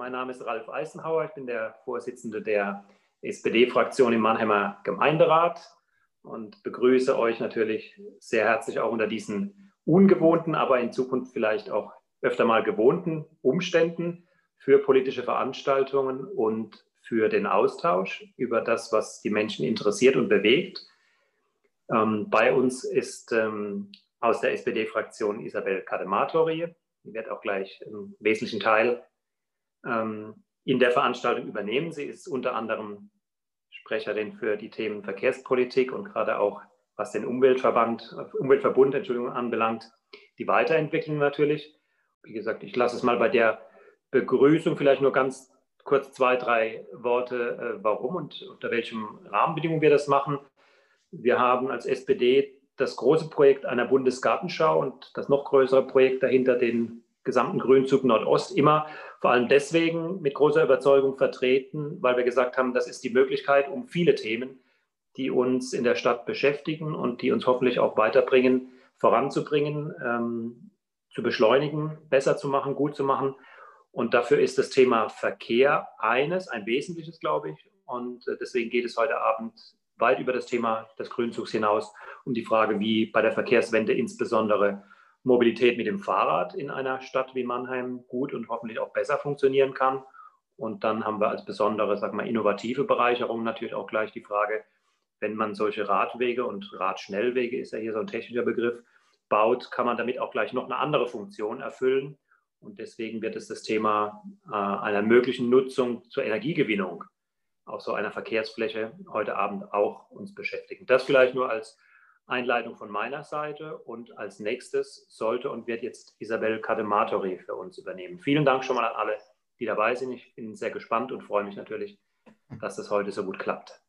Mein Name ist Ralf Eisenhauer. Ich bin der Vorsitzende der SPD-Fraktion im Mannheimer Gemeinderat und begrüße euch natürlich sehr herzlich auch unter diesen ungewohnten, aber in Zukunft vielleicht auch öfter mal gewohnten Umständen für politische Veranstaltungen und für den Austausch über das, was die Menschen interessiert und bewegt. Ähm, bei uns ist ähm, aus der SPD-Fraktion Isabel Kadematori. Die wird auch gleich einen wesentlichen Teil ähm, in der Veranstaltung übernehmen. Sie ist unter anderem Sprecherin für die Themen Verkehrspolitik und gerade auch was den Umweltverband, Umweltverbund Entschuldigung, anbelangt, die Weiterentwicklung natürlich. Wie gesagt, ich lasse es mal bei der Begrüßung vielleicht nur ganz kurz zwei, drei Worte, äh, warum und unter welchen Rahmenbedingungen wir das machen. Wir haben als SPD das große Projekt einer Bundesgartenschau und das noch größere Projekt dahinter, den gesamten Grünzug Nordost, immer vor allem deswegen mit großer Überzeugung vertreten, weil wir gesagt haben, das ist die Möglichkeit, um viele Themen, die uns in der Stadt beschäftigen und die uns hoffentlich auch weiterbringen, voranzubringen, ähm, zu beschleunigen, besser zu machen, gut zu machen. Und dafür ist das Thema Verkehr eines, ein wesentliches, glaube ich. Und äh, deswegen geht es heute Abend weit über das Thema des Grünzugs hinaus um die Frage, wie bei der Verkehrswende insbesondere Mobilität mit dem Fahrrad in einer Stadt wie Mannheim gut und hoffentlich auch besser funktionieren kann. Und dann haben wir als besondere, sag mal, innovative Bereicherung natürlich auch gleich die Frage, wenn man solche Radwege und Radschnellwege ist ja hier so ein technischer Begriff, baut, kann man damit auch gleich noch eine andere Funktion erfüllen. Und deswegen wird es das Thema äh, einer möglichen Nutzung zur Energiegewinnung auf so einer Verkehrsfläche heute Abend auch uns beschäftigen. Das vielleicht nur als Einleitung von meiner Seite und als nächstes sollte und wird jetzt Isabel Kadematori für uns übernehmen. Vielen Dank schon mal an alle, die dabei sind. Ich bin sehr gespannt und freue mich natürlich, dass das heute so gut klappt.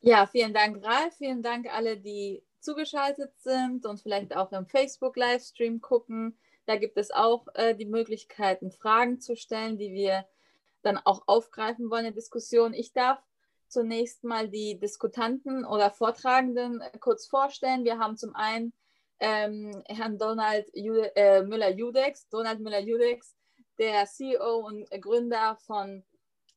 Ja, vielen Dank, Ralf. Vielen Dank alle, die zugeschaltet sind und vielleicht auch im Facebook-Livestream gucken. Da gibt es auch äh, die Möglichkeiten, Fragen zu stellen, die wir dann auch aufgreifen wollen in der Diskussion. Ich darf zunächst mal die Diskutanten oder Vortragenden äh, kurz vorstellen. Wir haben zum einen ähm, Herrn Donald Jude, äh, Müller-Judex, Donald Müller-Judex, der CEO und Gründer von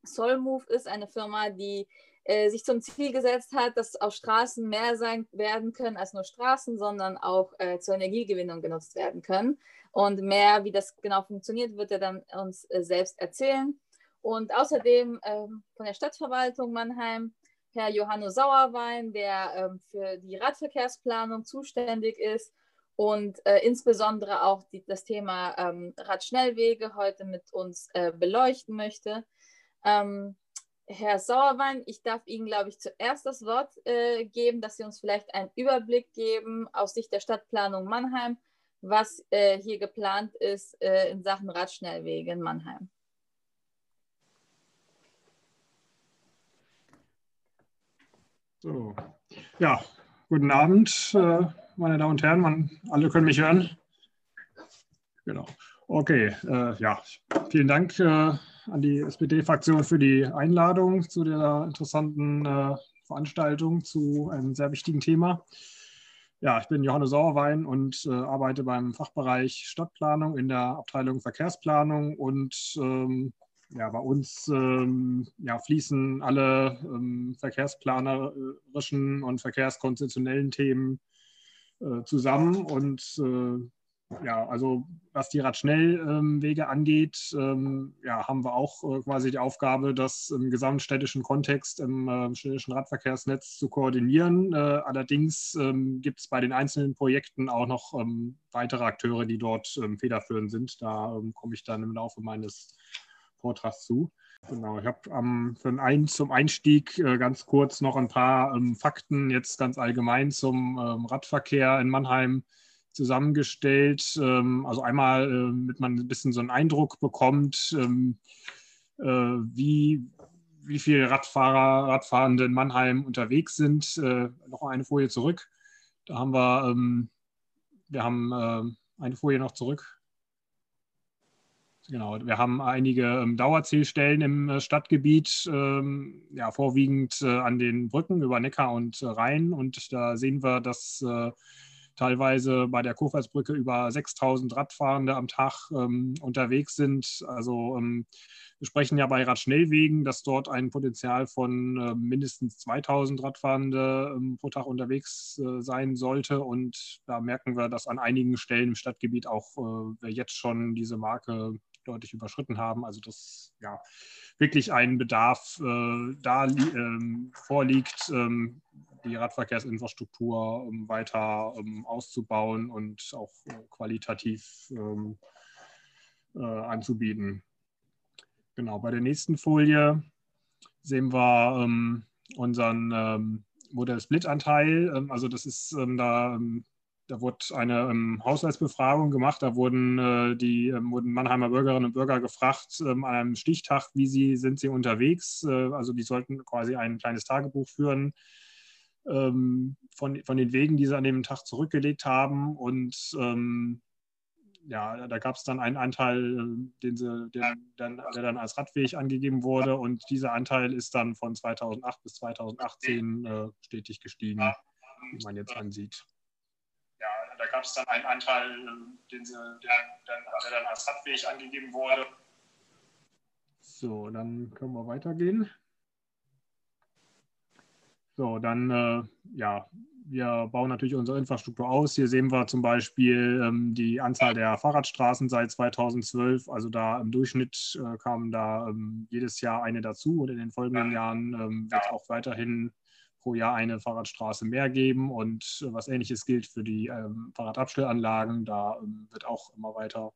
Solmove ist, eine Firma, die äh, sich zum Ziel gesetzt hat, dass auf Straßen mehr sein werden können als nur Straßen, sondern auch äh, zur Energiegewinnung genutzt werden können. Und mehr, wie das genau funktioniert, wird er dann uns äh, selbst erzählen. Und außerdem ähm, von der Stadtverwaltung Mannheim Herr Johannes Sauerwein, der ähm, für die Radverkehrsplanung zuständig ist und äh, insbesondere auch die, das Thema ähm, Radschnellwege heute mit uns äh, beleuchten möchte. Ähm, Herr Sauerwein, ich darf Ihnen, glaube ich, zuerst das Wort äh, geben, dass Sie uns vielleicht einen Überblick geben aus Sicht der Stadtplanung Mannheim, was äh, hier geplant ist äh, in Sachen Radschnellwege in Mannheim. So. Ja, guten Abend, äh, meine Damen und Herren. Man, alle können mich hören. Genau. Okay, äh, ja, vielen Dank äh, an die SPD-Fraktion für die Einladung zu der interessanten äh, Veranstaltung zu einem sehr wichtigen Thema. Ja, ich bin Johannes Sauerwein und äh, arbeite beim Fachbereich Stadtplanung in der Abteilung Verkehrsplanung und ähm, ja, bei uns ähm, ja, fließen alle ähm, verkehrsplanerischen und verkehrskonzeptionellen Themen äh, zusammen. Und äh, ja, also was die Radschnellwege ähm, angeht, ähm, ja, haben wir auch äh, quasi die Aufgabe, das im gesamtstädtischen Kontext im äh, städtischen Radverkehrsnetz zu koordinieren. Äh, allerdings ähm, gibt es bei den einzelnen Projekten auch noch ähm, weitere Akteure, die dort federführend sind. Da komme ich dann im Laufe meines Vortrags zu. Genau, ich habe ähm, ein, zum Einstieg äh, ganz kurz noch ein paar ähm, Fakten jetzt ganz allgemein zum ähm, Radverkehr in Mannheim zusammengestellt. Ähm, also einmal, äh, damit man ein bisschen so einen Eindruck bekommt, ähm, äh, wie, wie viele Radfahrer, Radfahrende in Mannheim unterwegs sind. Äh, noch eine Folie zurück. Da haben wir, ähm, wir haben äh, eine Folie noch zurück. Genau, wir haben einige ähm, Dauerzählstellen im äh, Stadtgebiet, ähm, ja, vorwiegend äh, an den Brücken über Neckar und äh, Rhein. Und da sehen wir, dass teilweise bei der Kurpfalzbrücke über 6000 Radfahrende am Tag ähm, unterwegs sind. Also ähm, wir sprechen ja bei Radschnellwegen, dass dort ein Potenzial von äh, mindestens 2000 Radfahrende ähm, pro Tag unterwegs äh, sein sollte. Und da merken wir, dass an einigen Stellen im Stadtgebiet auch äh, wir jetzt schon diese Marke deutlich überschritten haben. Also dass ja wirklich ein Bedarf äh, da ähm, vorliegt, ähm, die Radverkehrsinfrastruktur um, weiter um, auszubauen und auch äh, qualitativ ähm, äh, anzubieten. Genau, bei der nächsten Folie sehen wir ähm, unseren ähm, Modell-Split-Anteil. Ähm, also das ist ähm, da, ähm, da wurde eine ähm, Haushaltsbefragung gemacht. Da wurden äh, die wurden Mannheimer Bürgerinnen und Bürger gefragt an einem Stichtag, wie sie sind sie unterwegs. Äh, also die sollten quasi ein kleines Tagebuch führen von, von den Wegen, die sie an dem Tag zurückgelegt haben und ja, da gab es dann einen Anteil, äh, den sie, den, der, der dann als Radweg angegeben wurde und dieser Anteil ist dann von 2008 bis 2018 äh, stetig gestiegen, wie man jetzt ansieht. Da gab es dann einen Anteil, äh, den sie, der, der, dann als Radweg angegeben wurde. So, dann können wir weitergehen. So, dann äh, ja, wir bauen natürlich unsere Infrastruktur aus. Hier sehen wir zum Beispiel ähm, die Anzahl der Fahrradstraßen seit 2012. Also da im Durchschnitt äh, kamen da ähm, jedes Jahr eine dazu und in den folgenden Jahren ähm, wird es auch weiterhin pro Jahr eine Fahrradstraße mehr geben. Und äh, was ähnliches gilt für die ähm, Fahrradabstellanlagen. Da ähm, wird auch immer weiter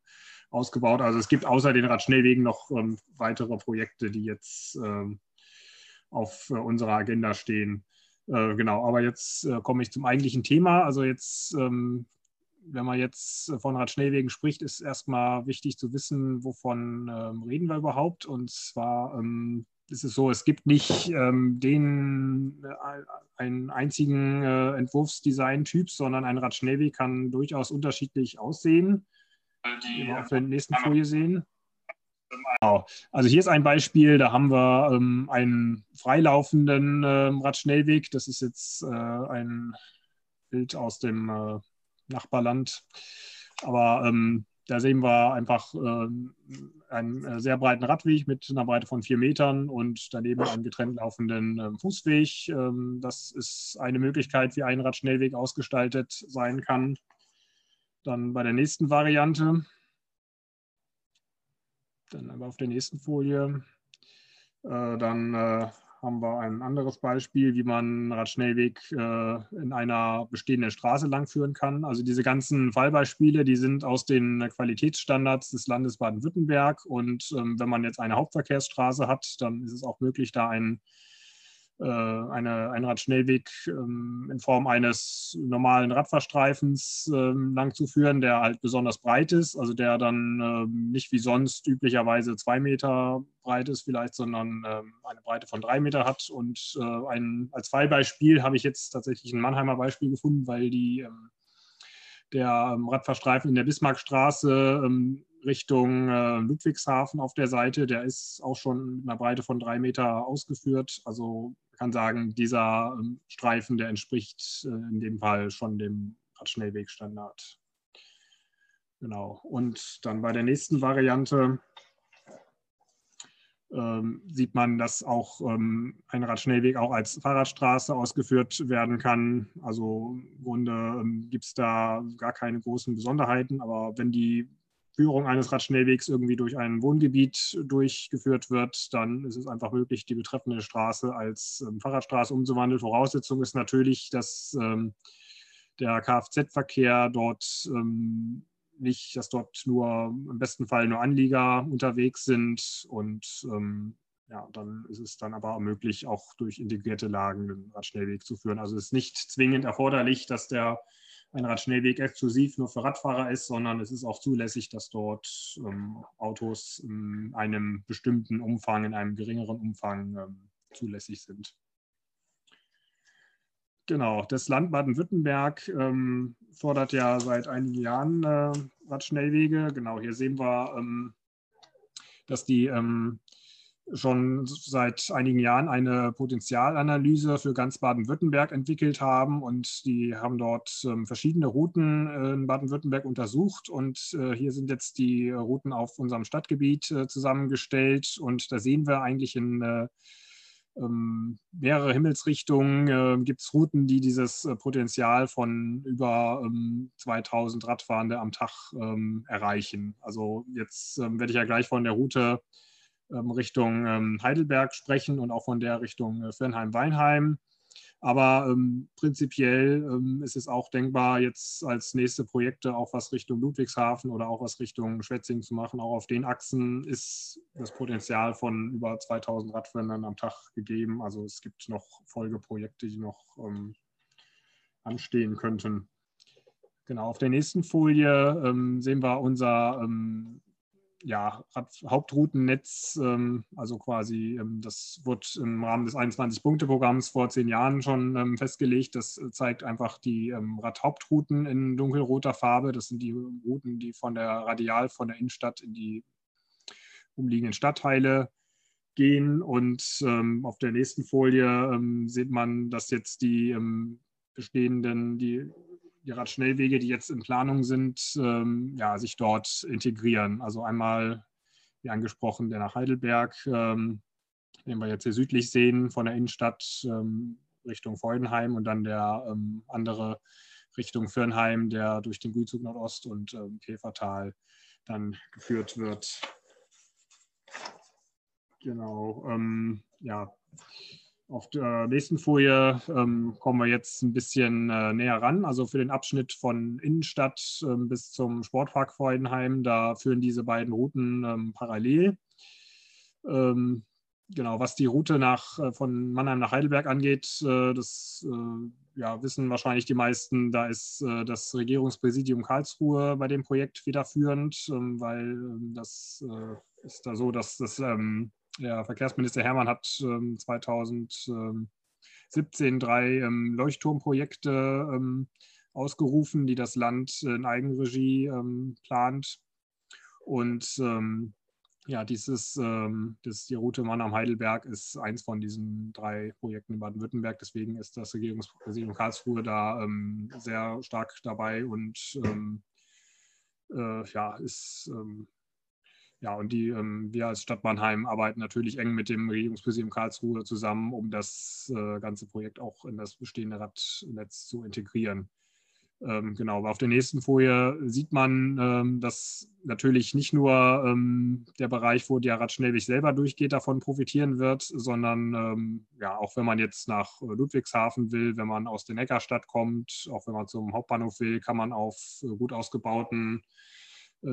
ausgebaut. Also es gibt außer den Radschnellwegen noch ähm, weitere Projekte, die jetzt auf äh, unserer Agenda stehen. Äh, genau, aber jetzt äh, komme ich zum eigentlichen Thema. Also jetzt, ähm, wenn man jetzt von Radschnellwegen spricht, ist erstmal wichtig zu wissen, wovon ähm, reden wir überhaupt. Und zwar ähm, ist es so, es gibt nicht ähm, den äh, einen einzigen äh, Entwurfsdesign-Typ, sondern ein Radschnellweg kann durchaus unterschiedlich aussehen. Die wir auf der nächsten Folie sehen. Genau. Also hier ist ein Beispiel, da haben wir ähm, einen freilaufenden äh, Radschnellweg. Das ist jetzt äh, ein Bild aus dem äh, Nachbarland. Aber ähm, da sehen wir einfach ähm, einen äh, sehr breiten Radweg mit einer Breite von vier Metern und daneben einen getrennt laufenden ähm, Fußweg. Ähm, das ist eine Möglichkeit, wie ein Radschnellweg ausgestaltet sein kann. Dann bei der nächsten Variante dann aber auf der nächsten Folie. Äh, dann äh, haben wir ein anderes Beispiel, wie man Radschnellweg äh, in einer bestehenden Straße langführen kann. Also diese ganzen Fallbeispiele, die sind aus den Qualitätsstandards des Landes Baden-Württemberg. Und ähm, wenn man jetzt eine Hauptverkehrsstraße hat, dann ist es auch möglich, da einen eine, einen Radschnellweg ähm, in Form eines normalen Radfahrstreifens ähm, lang zu führen, der halt besonders breit ist, also der dann ähm, nicht wie sonst üblicherweise zwei Meter breit ist vielleicht, sondern eine Breite von drei Meter hat. Und äh, ein, als Fallbeispiel habe ich jetzt tatsächlich ein Mannheimer Beispiel gefunden, weil die, der Radfahrstreifen in der Bismarckstraße Richtung äh, Ludwigshafen auf der Seite. Der ist auch schon mit einer Breite von drei Meter ausgeführt. Also kann sagen, dieser ähm, Streifen, der entspricht äh, in dem Fall schon dem Radschnellwegstandard. Genau. Und dann bei der nächsten Variante ähm, sieht man, dass auch ähm, ein Radschnellweg auch als Fahrradstraße ausgeführt werden kann. Also im Grunde gibt es da gar keine großen Besonderheiten, aber wenn die Führung eines Radschnellwegs irgendwie durch ein Wohngebiet durchgeführt wird, dann ist es einfach möglich, die betreffende Straße als ähm, Fahrradstraße umzuwandeln. Voraussetzung ist natürlich, dass ähm, der Kfz-Verkehr dort ähm, nicht, dass dort nur im besten Fall nur Anlieger unterwegs sind und ähm, ja, dann ist es dann aber möglich, auch durch integrierte Lagen den Radschnellweg zu führen. Also es ist nicht zwingend erforderlich, dass der ein Radschnellweg exklusiv nur für Radfahrer ist, sondern es ist auch zulässig, dass dort ähm, Autos in einem bestimmten Umfang, in einem geringeren Umfang ähm, zulässig sind. Genau, das Land Baden-Württemberg ähm, fordert ja seit einigen Jahren äh, Radschnellwege. Genau, hier sehen wir, ähm, dass die ähm, schon seit einigen Jahren eine Potenzialanalyse für ganz Baden-Württemberg entwickelt haben und die haben dort ähm, verschiedene Routen äh, in Baden-Württemberg untersucht und äh, hier sind jetzt die Routen auf unserem Stadtgebiet äh, zusammengestellt und da sehen wir eigentlich in ähm, mehrere Himmelsrichtungen gibt es Routen, die dieses Potenzial von über 2000 Radfahrende am Tag erreichen. Also jetzt werde ich ja gleich von der Route ähm, Richtung ähm, Heidelberg sprechen und auch von der Richtung äh, Fernheim-Weinheim. Aber ähm, prinzipiell ähm, ist es auch denkbar, jetzt als nächste Projekte auch was Richtung Ludwigshafen oder auch was Richtung Schwetzing zu machen. Auch auf den Achsen ist das Potenzial von über 2000 Radfahrern am Tag gegeben. Also es gibt noch Folgeprojekte, die noch ähm, anstehen könnten. Genau, auf der nächsten Folie ähm, sehen wir unser ja, Hauptroutennetz, ähm, also quasi, ähm, das wurde im Rahmen des 21-Punkte-Programms vor zehn Jahren schon ähm, festgelegt. Das zeigt einfach die ähm, Radhauptrouten in dunkelroter Farbe. Das sind die Routen, die von der Radial von der Innenstadt in die umliegenden Stadtteile gehen. Und ähm, auf der nächsten Folie ähm, sieht man, dass jetzt die bestehenden, die die Radschnellwege, die jetzt in Planung sind, ähm, ja, sich dort integrieren. Also einmal, wie angesprochen, der nach Heidelberg, ähm, den wir jetzt hier südlich sehen, von der Innenstadt ähm, Richtung Freudenheim und dann der ähm, andere Richtung Firnheim, der durch den Güzug Nordost und ähm, Käfertal dann geführt wird. Genau, ja. Auf der nächsten Folie ähm, kommen wir jetzt ein bisschen äh, näher ran. Also für den Abschnitt von Innenstadt ähm, bis zum Sportpark Freudenheim, da führen diese beiden Routen ähm, parallel. Ähm, genau, was die Route nach, äh, von Mannheim nach Heidelberg angeht, äh, das äh, ja, wissen wahrscheinlich die meisten, da ist äh, das Regierungspräsidium Karlsruhe bei dem Projekt federführend, ähm, weil ähm, das äh, ist da so, dass das der Verkehrsminister Hermann hat 2017 ähm, drei ähm, Leuchtturmprojekte ähm, ausgerufen, die das Land in Eigenregie plant. Und ja, dieses, das, die Route Mannheim-Heidelberg ist eins von diesen drei Projekten in Baden-Württemberg. Deswegen ist das Regierungspräsidium Karlsruhe da sehr stark dabei und äh, ja, ist ja, und die, ähm, wir als Stadt Mannheim arbeiten natürlich eng mit dem Regierungspräsidium Karlsruhe zusammen, um das äh, ganze Projekt auch in das bestehende Radnetz zu integrieren. Ähm, genau, aber auf der nächsten Folie sieht man, ähm, dass natürlich nicht nur ähm, der Bereich, wo der Radschnellweg selber durchgeht, davon profitieren wird, sondern ähm, ja, auch wenn man jetzt nach äh, Ludwigshafen will, wenn man aus der Neckarstadt kommt, auch wenn man zum Hauptbahnhof will, kann man auf äh, gut ausgebauten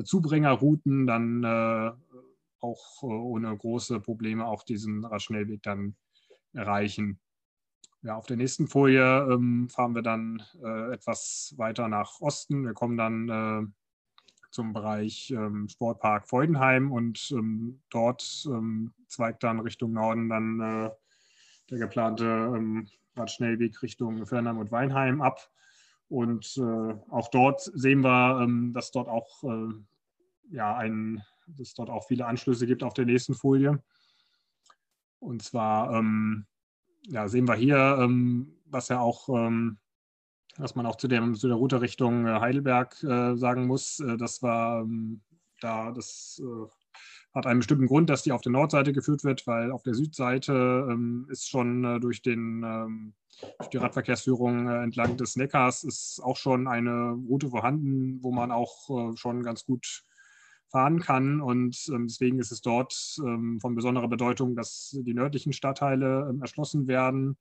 Zubringerrouten dann äh, auch äh, ohne große Probleme auch diesen Radschnellweg dann erreichen. Ja, auf der nächsten Folie ähm, fahren wir dann äh, etwas weiter nach Osten. Wir kommen dann äh, zum Bereich ähm, Sportpark Freudenheim und ähm, dort ähm, zweigt dann Richtung Norden dann äh, der geplante ähm, Radschnellweg Richtung Fernheim und Weinheim ab. Und äh, auch dort sehen wir, ähm, dass dort auch äh, ja, ein, dass dort auch viele Anschlüsse gibt auf der nächsten Folie. Und zwar ähm, ja, sehen wir hier, ähm, was ja auch, ähm, was man auch zu, dem, zu der Route Richtung äh, Heidelberg äh, sagen muss, äh, das war ähm, da, das äh, hat einen bestimmten Grund, dass die auf der Nordseite geführt wird, weil auf der Südseite ähm, ist schon äh, durch, den, ähm, durch die Radverkehrsführung äh, entlang des Neckars ist auch schon eine Route vorhanden, wo man auch äh, schon ganz gut fahren kann. Und ähm, deswegen ist es dort ähm, von besonderer Bedeutung, dass die nördlichen Stadtteile ähm, erschlossen werden.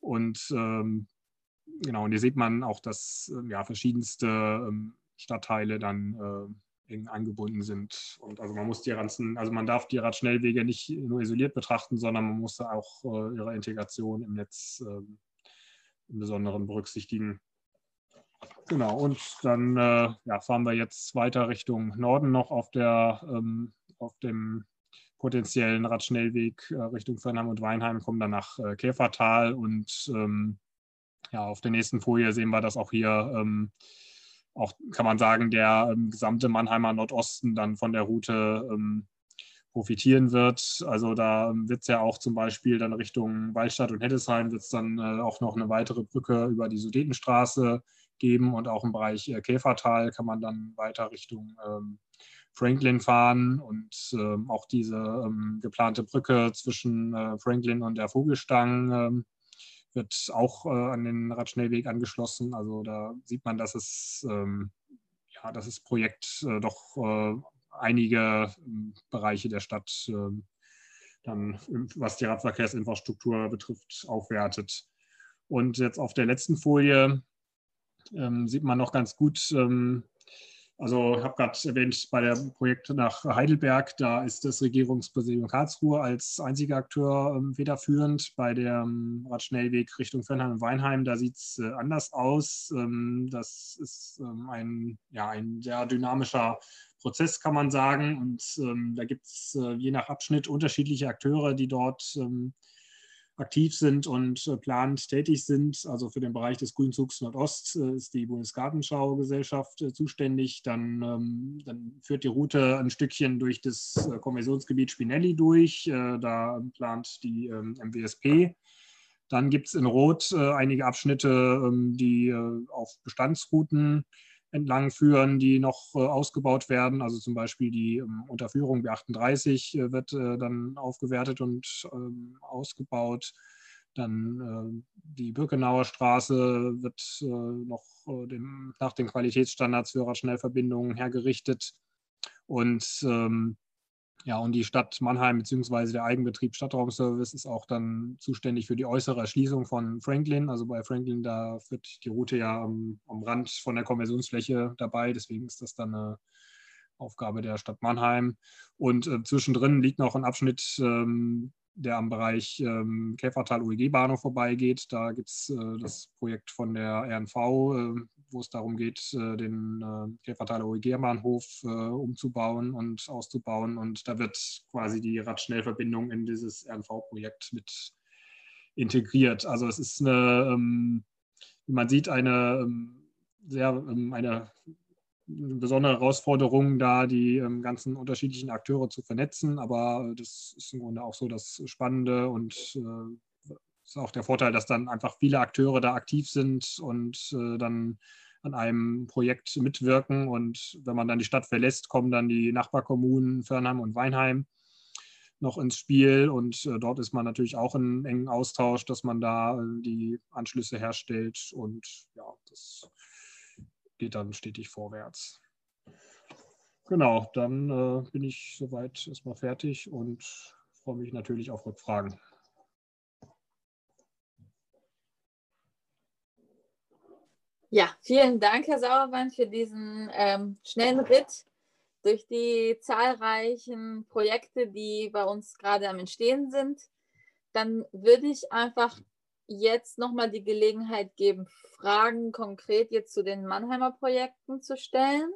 Und ähm, genau, und hier sieht man auch, dass ja, verschiedenste Stadtteile dann eng angebunden sind. Und also man muss die ganzen, also man darf die Radschnellwege nicht nur isoliert betrachten, sondern man muss auch äh, ihre Integration im Netz äh, im Besonderen berücksichtigen. Genau, und dann äh, ja, fahren wir jetzt weiter Richtung Norden noch auf, der, ähm, auf dem potenziellen Radschnellweg äh, Richtung Fernheim und Weinheim, kommen dann nach äh, Käfertal und ähm, ja, auf der nächsten Folie sehen wir, dass auch hier ähm, auch, kann man sagen, der ähm, gesamte Mannheimer Nordosten dann von der Route ähm, profitieren wird. Also da wird es ja auch zum Beispiel dann Richtung Waldstadt und Heddesheim wird es dann äh, auch noch eine weitere Brücke über die Sudetenstraße geben und auch im Bereich äh, Käfertal kann man dann weiter Richtung ähm, Franklin fahren und ähm, auch diese ähm, geplante Brücke zwischen äh, Franklin und der Vogelstang ähm, wird auch äh, an den Radschnellweg angeschlossen. Also da sieht man, dass es ähm, ja, dass das Projekt äh, doch äh, einige ähm, Bereiche der Stadt ähm, dann, was die Radverkehrsinfrastruktur betrifft, aufwertet. Und jetzt auf der letzten Folie ähm, sieht man noch ganz gut, ähm, also ich habe gerade erwähnt, bei dem Projekt nach Heidelberg, da ist das Regierungspräsidium Karlsruhe als einziger Akteur ähm, federführend. Bei dem Radschnellweg Richtung Fernheim und Weinheim, da sieht es äh, anders aus. Ähm, das ist ähm, ein, ja, ein sehr dynamischer Prozess, kann man sagen. Und da gibt es äh, je nach Abschnitt unterschiedliche Akteure, die dort aktiv sind und äh, planend tätig sind. Also für den Bereich des Grünzugs Nordost äh, ist die Bundesgartenschau-Gesellschaft äh, zuständig. Dann, ähm, dann, führt die Route ein Stückchen durch das Konversionsgebiet Spinelli durch. Da plant die MWSP. Ähm, dann gibt es in Rot einige Abschnitte, ähm, die auf Bestandsrouten entlang führen, die noch äh, ausgebaut werden. Also zum Beispiel die ähm, Unterführung B38 äh, wird äh, dann aufgewertet und ähm, ausgebaut. Dann die Birkenauer Straße wird noch nach den Qualitätsstandards für Radschnellverbindungen hergerichtet. Und ähm, ja, und die Stadt Mannheim bzw. der Eigenbetrieb Stadtraumservice ist auch dann zuständig für die äußere Erschließung von Franklin. Also bei Franklin, da wird die Route ja am, am Rand von der Konversionsfläche dabei. Deswegen ist das dann eine Aufgabe der Stadt Mannheim. Und äh, zwischendrin liegt noch ein Abschnitt ähm, der am Bereich ähm, Käfertal-OEG-Bahnhof vorbeigeht. Da gibt es äh, das Projekt von der RNV, äh, wo es darum geht, äh, den äh, Käfertaler OEG-Bahnhof äh, umzubauen und auszubauen. Und da wird quasi die Radschnellverbindung in dieses RNV-Projekt mit integriert. Also es ist eine, ähm, wie man sieht, eine ähm, sehr ähm, eine besondere Herausforderung, da die ganzen unterschiedlichen Akteure zu vernetzen. Aber das ist im Grunde auch so das Spannende und ist auch der Vorteil, dass dann einfach viele Akteure da aktiv sind und äh, dann an einem Projekt mitwirken. Und wenn man dann die Stadt verlässt, kommen dann die Nachbarkommunen Fernheim und Weinheim noch ins Spiel. Und äh, dort ist man natürlich auch in engen Austausch, dass man da äh, die Anschlüsse herstellt. Und ja, das geht dann stetig vorwärts. Genau, dann äh, bin ich soweit erstmal fertig und freue mich natürlich auf Rückfragen. Ja, vielen Dank, Herr Sauermann, für diesen ähm, schnellen Ritt durch die zahlreichen Projekte, die bei uns gerade am Entstehen sind. Dann würde ich einfach jetzt nochmal die Gelegenheit geben, Fragen konkret jetzt zu den Mannheimer Projekten zu stellen.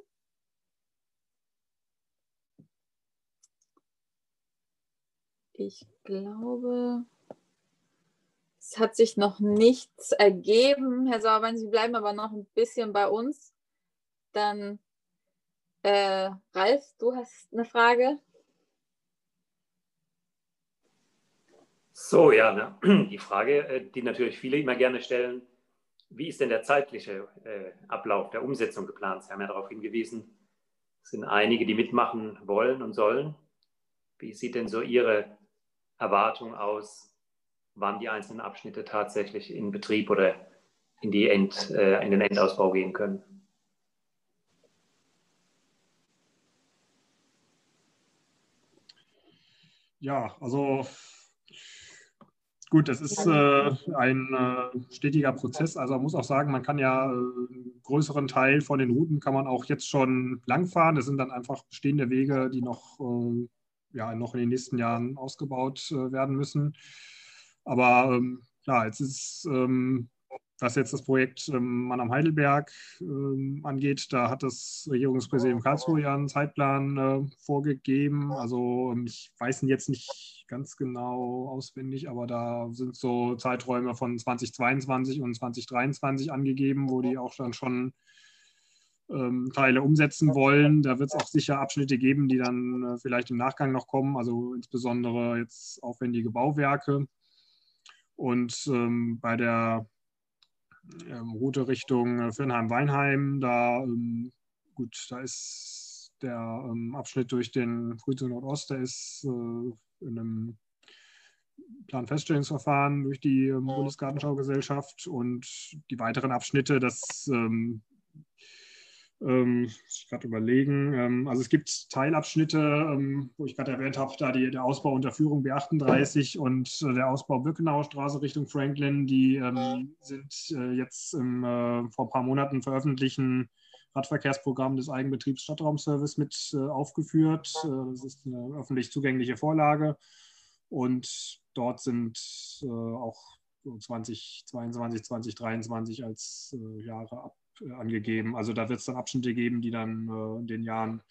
Ich glaube, es hat sich noch nichts ergeben. Herr Sauerbein, Sie bleiben aber noch ein bisschen bei uns. Dann, äh, Ralf, du hast eine Frage. So, ja, ne? die Frage, äh, die natürlich viele immer gerne stellen, wie ist denn der zeitliche äh, Ablauf der Umsetzung geplant? Sie haben ja darauf hingewiesen, es sind einige, die mitmachen wollen und sollen. Wie sieht denn so Ihre Erwartung aus, wann die einzelnen Abschnitte tatsächlich in Betrieb oder in, die End, äh, in den Endausbau gehen können? Ja, also Gut, das ist äh, ein äh, stetiger Prozess. Also man muss auch sagen, man kann ja äh, einen größeren Teil von den Routen kann man auch jetzt schon langfahren. Das sind dann einfach bestehende Wege, die noch, äh, ja, noch in den nächsten Jahren ausgebaut äh, werden müssen. Aber ähm, klar, jetzt ist ähm, was jetzt das Projekt ähm, Mann am Heidelberg ähm, angeht, da hat das Regierungspräsidium Karlsruhe ja einen Zeitplan äh, vorgegeben. Also ich weiß ihn jetzt nicht ganz genau auswendig, aber da sind so Zeiträume von 2022 und 2023 angegeben, wo die auch dann schon ähm, Teile umsetzen wollen. Da wird es auch sicher Abschnitte geben, die dann äh, vielleicht im Nachgang noch kommen, also insbesondere jetzt aufwendige Bauwerke. Und ähm, bei der ähm, Route Richtung äh, Firnheim-Weinheim, da, ähm, gut, da ist der ähm, Abschnitt durch den Frühzug Nordost, der ist äh, in einem Planfeststellungsverfahren durch die ähm, Bundesgartenschaugesellschaft. Und die weiteren Abschnitte, das ähm, ich gerade überlegen. Ähm, also es gibt Teilabschnitte, ähm, wo ich gerade erwähnt habe, da die, der Ausbau unter Führung B38 und äh, der Ausbau Birkenauer Straße Richtung Franklin, die ähm, sind äh, jetzt im, äh, vor ein paar Monaten veröffentlichten Radverkehrsprogramm des Eigenbetriebs Stadtraumservice mit äh, aufgeführt. Äh, das ist eine öffentlich zugängliche Vorlage und dort sind äh, auch 2022, 2023 als Jahre ab angegeben. Also da wird es dann Abschnitte geben, die dann äh, in den Jahren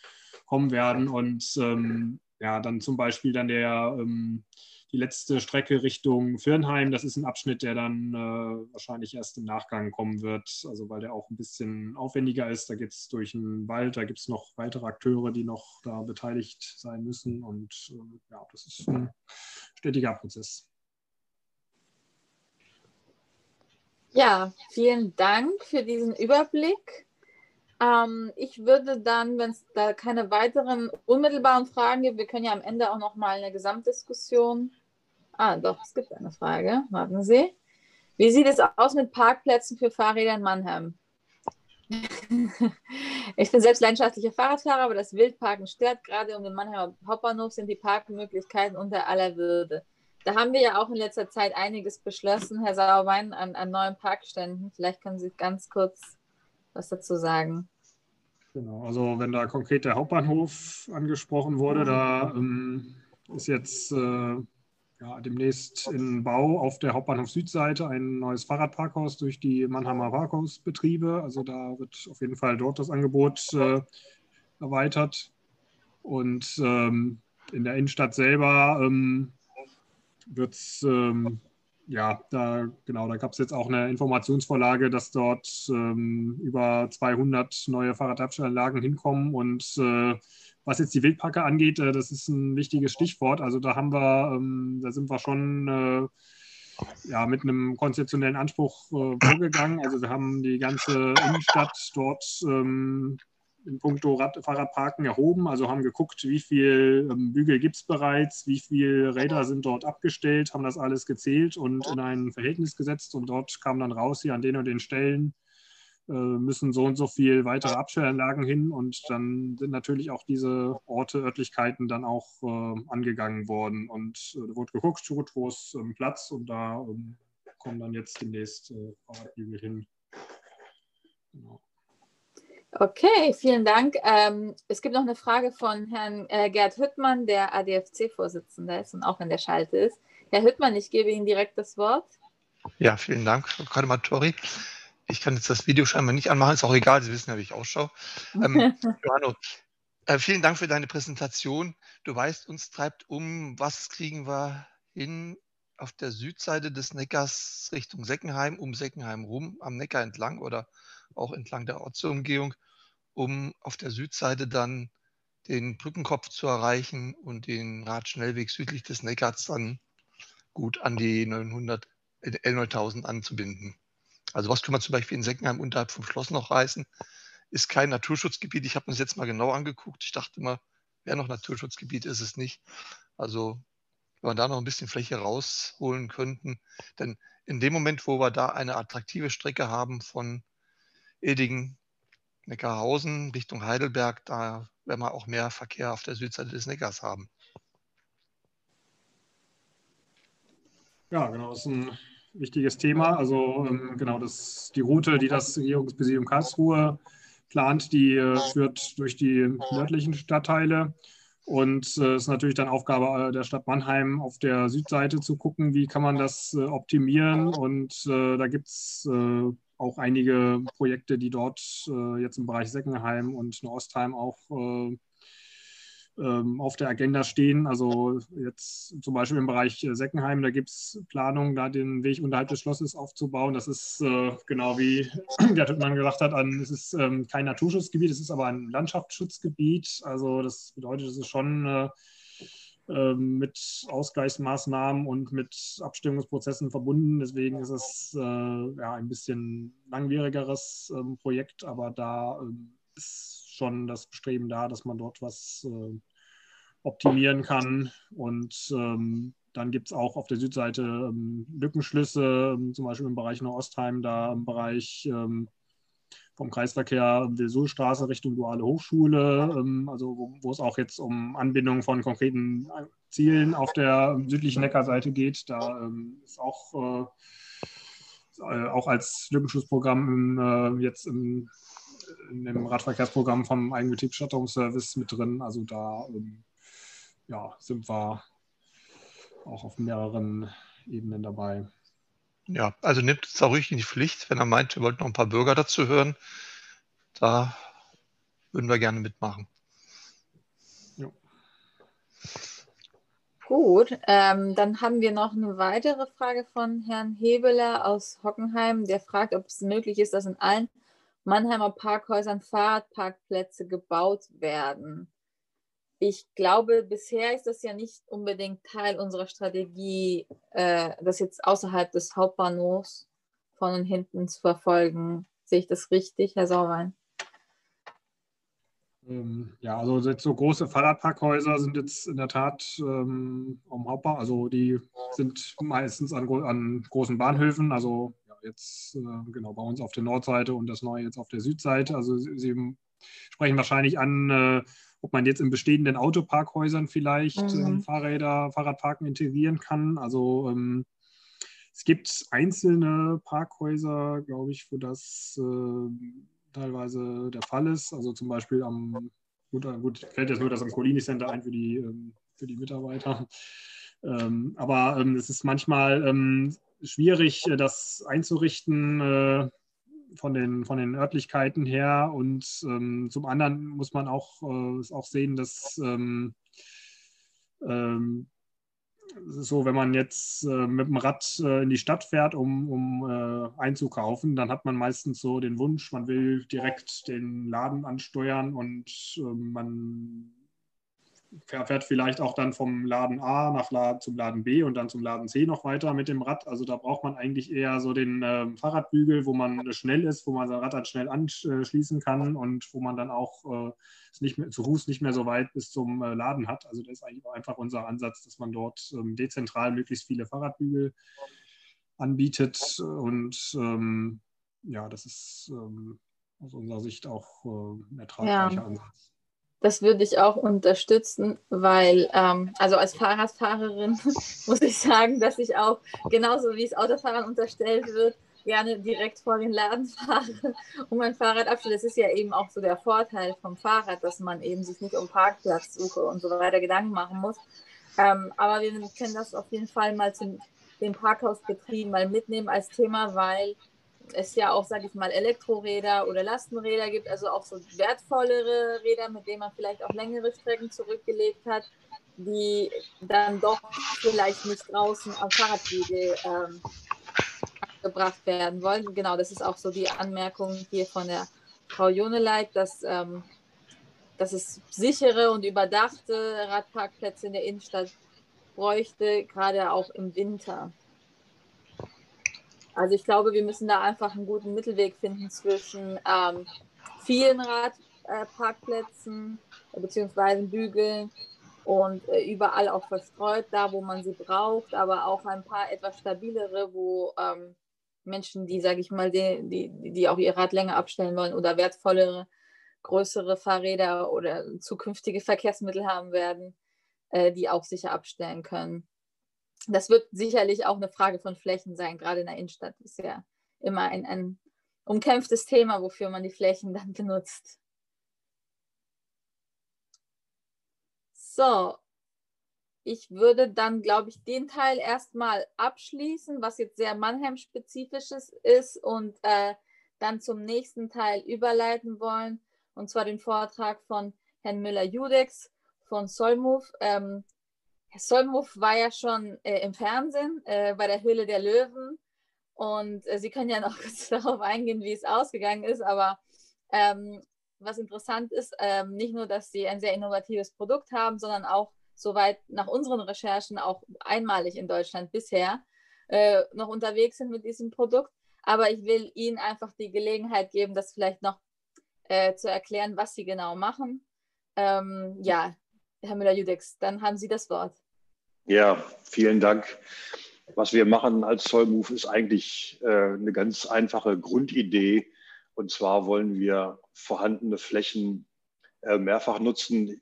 kommen werden. Und ähm, ja, dann zum Beispiel dann der, ähm, die letzte Strecke Richtung Firnheim. Das ist ein Abschnitt, der dann äh, wahrscheinlich erst im Nachgang kommen wird, also weil der auch ein bisschen aufwendiger ist. Da geht es durch einen Wald, da gibt es noch weitere Akteure, die noch da beteiligt sein müssen. Und äh, ja, das ist ein stetiger Prozess. Ja, vielen Dank für diesen Überblick. Ähm, ich würde dann, wenn es da keine weiteren unmittelbaren Fragen gibt, wir können ja am Ende auch noch mal eine Gesamtdiskussion. Ah, doch, es gibt eine Frage. Warten Sie. Wie sieht es aus mit Parkplätzen für Fahrräder in Mannheim? ich bin selbst leidenschaftlicher Fahrradfahrer, aber das Wildparken stört. Gerade um den Mannheimer Hauptbahnhof sind die Parkmöglichkeiten unter aller Würde. Da haben wir ja auch in letzter Zeit einiges beschlossen, Herr Sauerwein, an, an neuen Parkständen. Vielleicht können Sie ganz kurz was dazu sagen. Genau, also wenn da konkret der Hauptbahnhof angesprochen wurde, da ähm, ist jetzt äh, ja, demnächst in Bau auf der Hauptbahnhof Südseite ein neues Fahrradparkhaus durch die Mannheimer Parkhausbetriebe. Also da wird auf jeden Fall dort das Angebot äh, erweitert. Und ähm, in der Innenstadt selber ähm, wird es, ähm, ja, da, genau, da gab es jetzt auch eine Informationsvorlage, dass dort ähm, über 200 neue Fahrradabstellanlagen hinkommen und äh, was jetzt die Wildparker angeht, äh, das ist ein wichtiges Stichwort. Also da haben wir, ähm, da sind wir schon äh, ja, mit einem konzeptionellen Anspruch äh, vorgegangen. Also wir haben die ganze Innenstadt dort ähm, in puncto Rad Fahrradparken erhoben, also haben geguckt, wie viel ähm, Bügel gibt es bereits, wie viele Räder sind dort abgestellt, haben das alles gezählt und in ein Verhältnis gesetzt. Und dort kam dann raus, hier an den und den Stellen äh, müssen so und so viel weitere Abstellanlagen hin. Und dann sind natürlich auch diese Orte, Örtlichkeiten dann auch äh, angegangen worden. Und äh, wurde geguckt, wo ist ähm, Platz? Und da ähm, kommen dann jetzt demnächst äh, Fahrradbügel hin. Genau. Okay, vielen Dank. Ähm, es gibt noch eine Frage von Herrn äh, Gerd Hüttmann, der ADFC-Vorsitzender ist und auch in der Schalte ist. Herr Hüttmann, ich gebe Ihnen direkt das Wort. Ja, vielen Dank, Frau Kadematori. Ich kann jetzt das Video scheinbar nicht anmachen, ist auch egal, Sie wissen ja, wie ich ausschaue. Ähm, Johanno, äh, vielen Dank für deine Präsentation. Du weißt, uns treibt um, was kriegen wir hin auf der Südseite des Neckars Richtung Seckenheim, um Seckenheim rum, am Neckar entlang oder auch entlang der Ortsumgehung, um auf der Südseite dann den Brückenkopf zu erreichen und den Radschnellweg südlich des Neckars dann gut an die 900, L9000 anzubinden. Also was können wir zum Beispiel in Seckenheim unterhalb vom Schloss noch reißen? Ist kein Naturschutzgebiet. Ich habe mir das jetzt mal genau angeguckt. Ich dachte immer, wäre noch Naturschutzgebiet, ist es nicht. Also wenn wir da noch ein bisschen Fläche rausholen könnten, denn in dem Moment, wo wir da eine attraktive Strecke haben von Edingen, Neckarhausen Richtung Heidelberg, da werden wir auch mehr Verkehr auf der Südseite des Neckars haben. Ja, genau, das ist ein wichtiges Thema. Also ähm, genau, das, die Route, die das Regierungspräsidium Karlsruhe plant, die äh, führt durch die nördlichen Stadtteile. Und es äh, ist natürlich dann Aufgabe äh, der Stadt Mannheim auf der Südseite zu gucken, wie kann man das optimieren. Und da gibt es auch einige Projekte, die dort äh, jetzt im Bereich Seckenheim und Ostheim auch äh, ähm, auf der Agenda stehen. Also jetzt zum Beispiel im Bereich äh, Seckenheim, da gibt es Planungen, da den Weg unterhalb des Schlosses aufzubauen. Das ist äh, genau wie Gerd Hüttmann gesagt hat, an, es ist ähm, kein Naturschutzgebiet, es ist aber ein Landschaftsschutzgebiet. Also das bedeutet, es ist schon äh, mit Ausgleichsmaßnahmen und mit Abstimmungsprozessen verbunden. Deswegen ist es äh, ja, ein bisschen langwierigeres ähm, Projekt, aber da ähm, ist schon das Bestreben da, dass man dort was äh, optimieren kann. Und ähm, dann gibt es auch auf der Südseite ähm, Lückenschlüsse, ähm, zum Beispiel im Bereich Nordostheim, da im Bereich ähm, vom Kreisverkehr Wilsulstraße Richtung Duale Hochschule, ähm, also wo, wo, es auch jetzt um Anbindung von konkreten Zielen auf der südlichen Neckarseite geht. Da ähm, ist auch, äh, äh, auch als Lückenschutzprogramm äh, jetzt im, in dem Radverkehrsprogramm vom Eigenbetriebsstattungsservice mit drin. Also da ähm, ja, sind wir auch auf mehreren Ebenen dabei. Ja, also nimmt es auch ruhig in die Pflicht, wenn er meint, wir wollten noch ein paar Bürger dazu hören. Da würden wir gerne mitmachen. Ja. Gut, ähm, dann haben wir noch eine weitere Frage von Herrn Hebeler aus Hockenheim, der fragt, ob es möglich ist, dass in allen Mannheimer Parkhäusern Fahrradparkplätze gebaut werden ich glaube, bisher ist das ja nicht unbedingt Teil unserer Strategie, äh, das jetzt außerhalb des Hauptbahnhofs von und hinten zu verfolgen. Sehe ich das richtig, Herr Sauwein? Ähm, ja, also jetzt so große Fahrradparkhäuser sind jetzt in der Tat ähm, am Hauptbahnhof, also die sind meistens an, an großen Bahnhöfen, also ja, jetzt äh, genau bei uns auf der Nordseite und das neue jetzt auf der Südseite. Also Sie, Sie sprechen wahrscheinlich an äh, ob man jetzt in bestehenden Autoparkhäusern vielleicht mhm. ähm, Fahrräder, Fahrradparken integrieren kann. Also ähm, es gibt einzelne Parkhäuser, glaube ich, wo das äh, teilweise der Fall ist. Also zum Beispiel am, gut, äh, gut fällt jetzt nur das am Colini Center ein für die, ähm, für die Mitarbeiter. Ähm, aber ähm, es ist manchmal ähm, schwierig, äh, das einzurichten. Von den, von den Örtlichkeiten her. Und ähm, zum anderen muss man auch, äh, auch sehen, dass ähm, ähm, so, wenn man jetzt äh, mit dem Rad äh, in die Stadt fährt, um, um äh, einzukaufen, dann hat man meistens so den Wunsch, man will direkt den Laden ansteuern und ähm, man fährt vielleicht auch dann vom Laden A nach Laden, zum Laden B und dann zum Laden C noch weiter mit dem Rad. Also da braucht man eigentlich eher so den äh, Fahrradbügel, wo man schnell ist, wo man sein Rad dann schnell anschließen kann und wo man dann auch äh, nicht mehr, zu Fuß nicht mehr so weit bis zum äh, Laden hat. Also das ist eigentlich einfach unser Ansatz, dass man dort ähm, dezentral möglichst viele Fahrradbügel anbietet. Und ähm, ja, das ist ähm, aus unserer Sicht auch äh, ein ertragreicher ja. Ansatz. Das würde ich auch unterstützen, weil, ähm, also als Fahrradfahrerin muss ich sagen, dass ich auch, genauso wie es Autofahrern unterstellt wird, gerne direkt vor den Laden fahre und mein Fahrrad abstelle. Das ist ja eben auch so der Vorteil vom Fahrrad, dass man eben sich nicht um Parkplatzsuche und so weiter Gedanken machen muss. Ähm, aber wir können das auf jeden Fall mal zum den Parkhausbetrieb mal mitnehmen als Thema, weil es ja auch, sage ich mal, Elektroräder oder Lastenräder gibt, also auch so wertvollere Räder, mit denen man vielleicht auch längere Strecken zurückgelegt hat, die dann doch vielleicht nicht draußen am Fahrradwege ähm, gebracht werden wollen. Genau, das ist auch so die Anmerkung hier von der Frau Joneleit, dass, ähm, dass es sichere und überdachte Radparkplätze in der Innenstadt bräuchte, gerade auch im Winter. Also ich glaube, wir müssen da einfach einen guten Mittelweg finden zwischen ähm, vielen Radparkplätzen äh, beziehungsweise Bügeln und äh, überall auch verstreut, da wo man sie braucht, aber auch ein paar etwas stabilere, wo ähm, Menschen, die, sage ich mal, die, die, die auch ihr Rad länger abstellen wollen oder wertvollere, größere Fahrräder oder zukünftige Verkehrsmittel haben werden, äh, die auch sicher abstellen können das wird sicherlich auch eine Frage von Flächen sein, gerade in der Innenstadt ist ja immer ein, ein umkämpftes Thema, wofür man die Flächen dann benutzt. So, ich würde dann, glaube ich, den Teil erstmal abschließen, was jetzt sehr Mannheim-spezifisches ist und äh, dann zum nächsten Teil überleiten wollen, und zwar den Vortrag von Herrn Müller-Judex von Solmove. Ähm, Solmove war ja schon äh, im Fernsehen äh, bei der Höhle der Löwen. Und äh, Sie können ja noch kurz darauf eingehen, wie es ausgegangen ist. Aber ähm, was interessant ist, ähm, nicht nur, dass Sie ein sehr innovatives Produkt haben, sondern auch, soweit nach unseren Recherchen, auch einmalig in Deutschland bisher äh, noch unterwegs sind mit diesem Produkt. Aber ich will Ihnen einfach die Gelegenheit geben, das vielleicht noch äh, zu erklären, was Sie genau machen. Ähm, ja, Herr Müller-Judex, dann haben Sie das Wort. Ja, vielen Dank. Was wir machen als Zollmove ist eigentlich äh, eine ganz einfache Grundidee. Und zwar wollen wir vorhandene Flächen äh, mehrfach nutzen.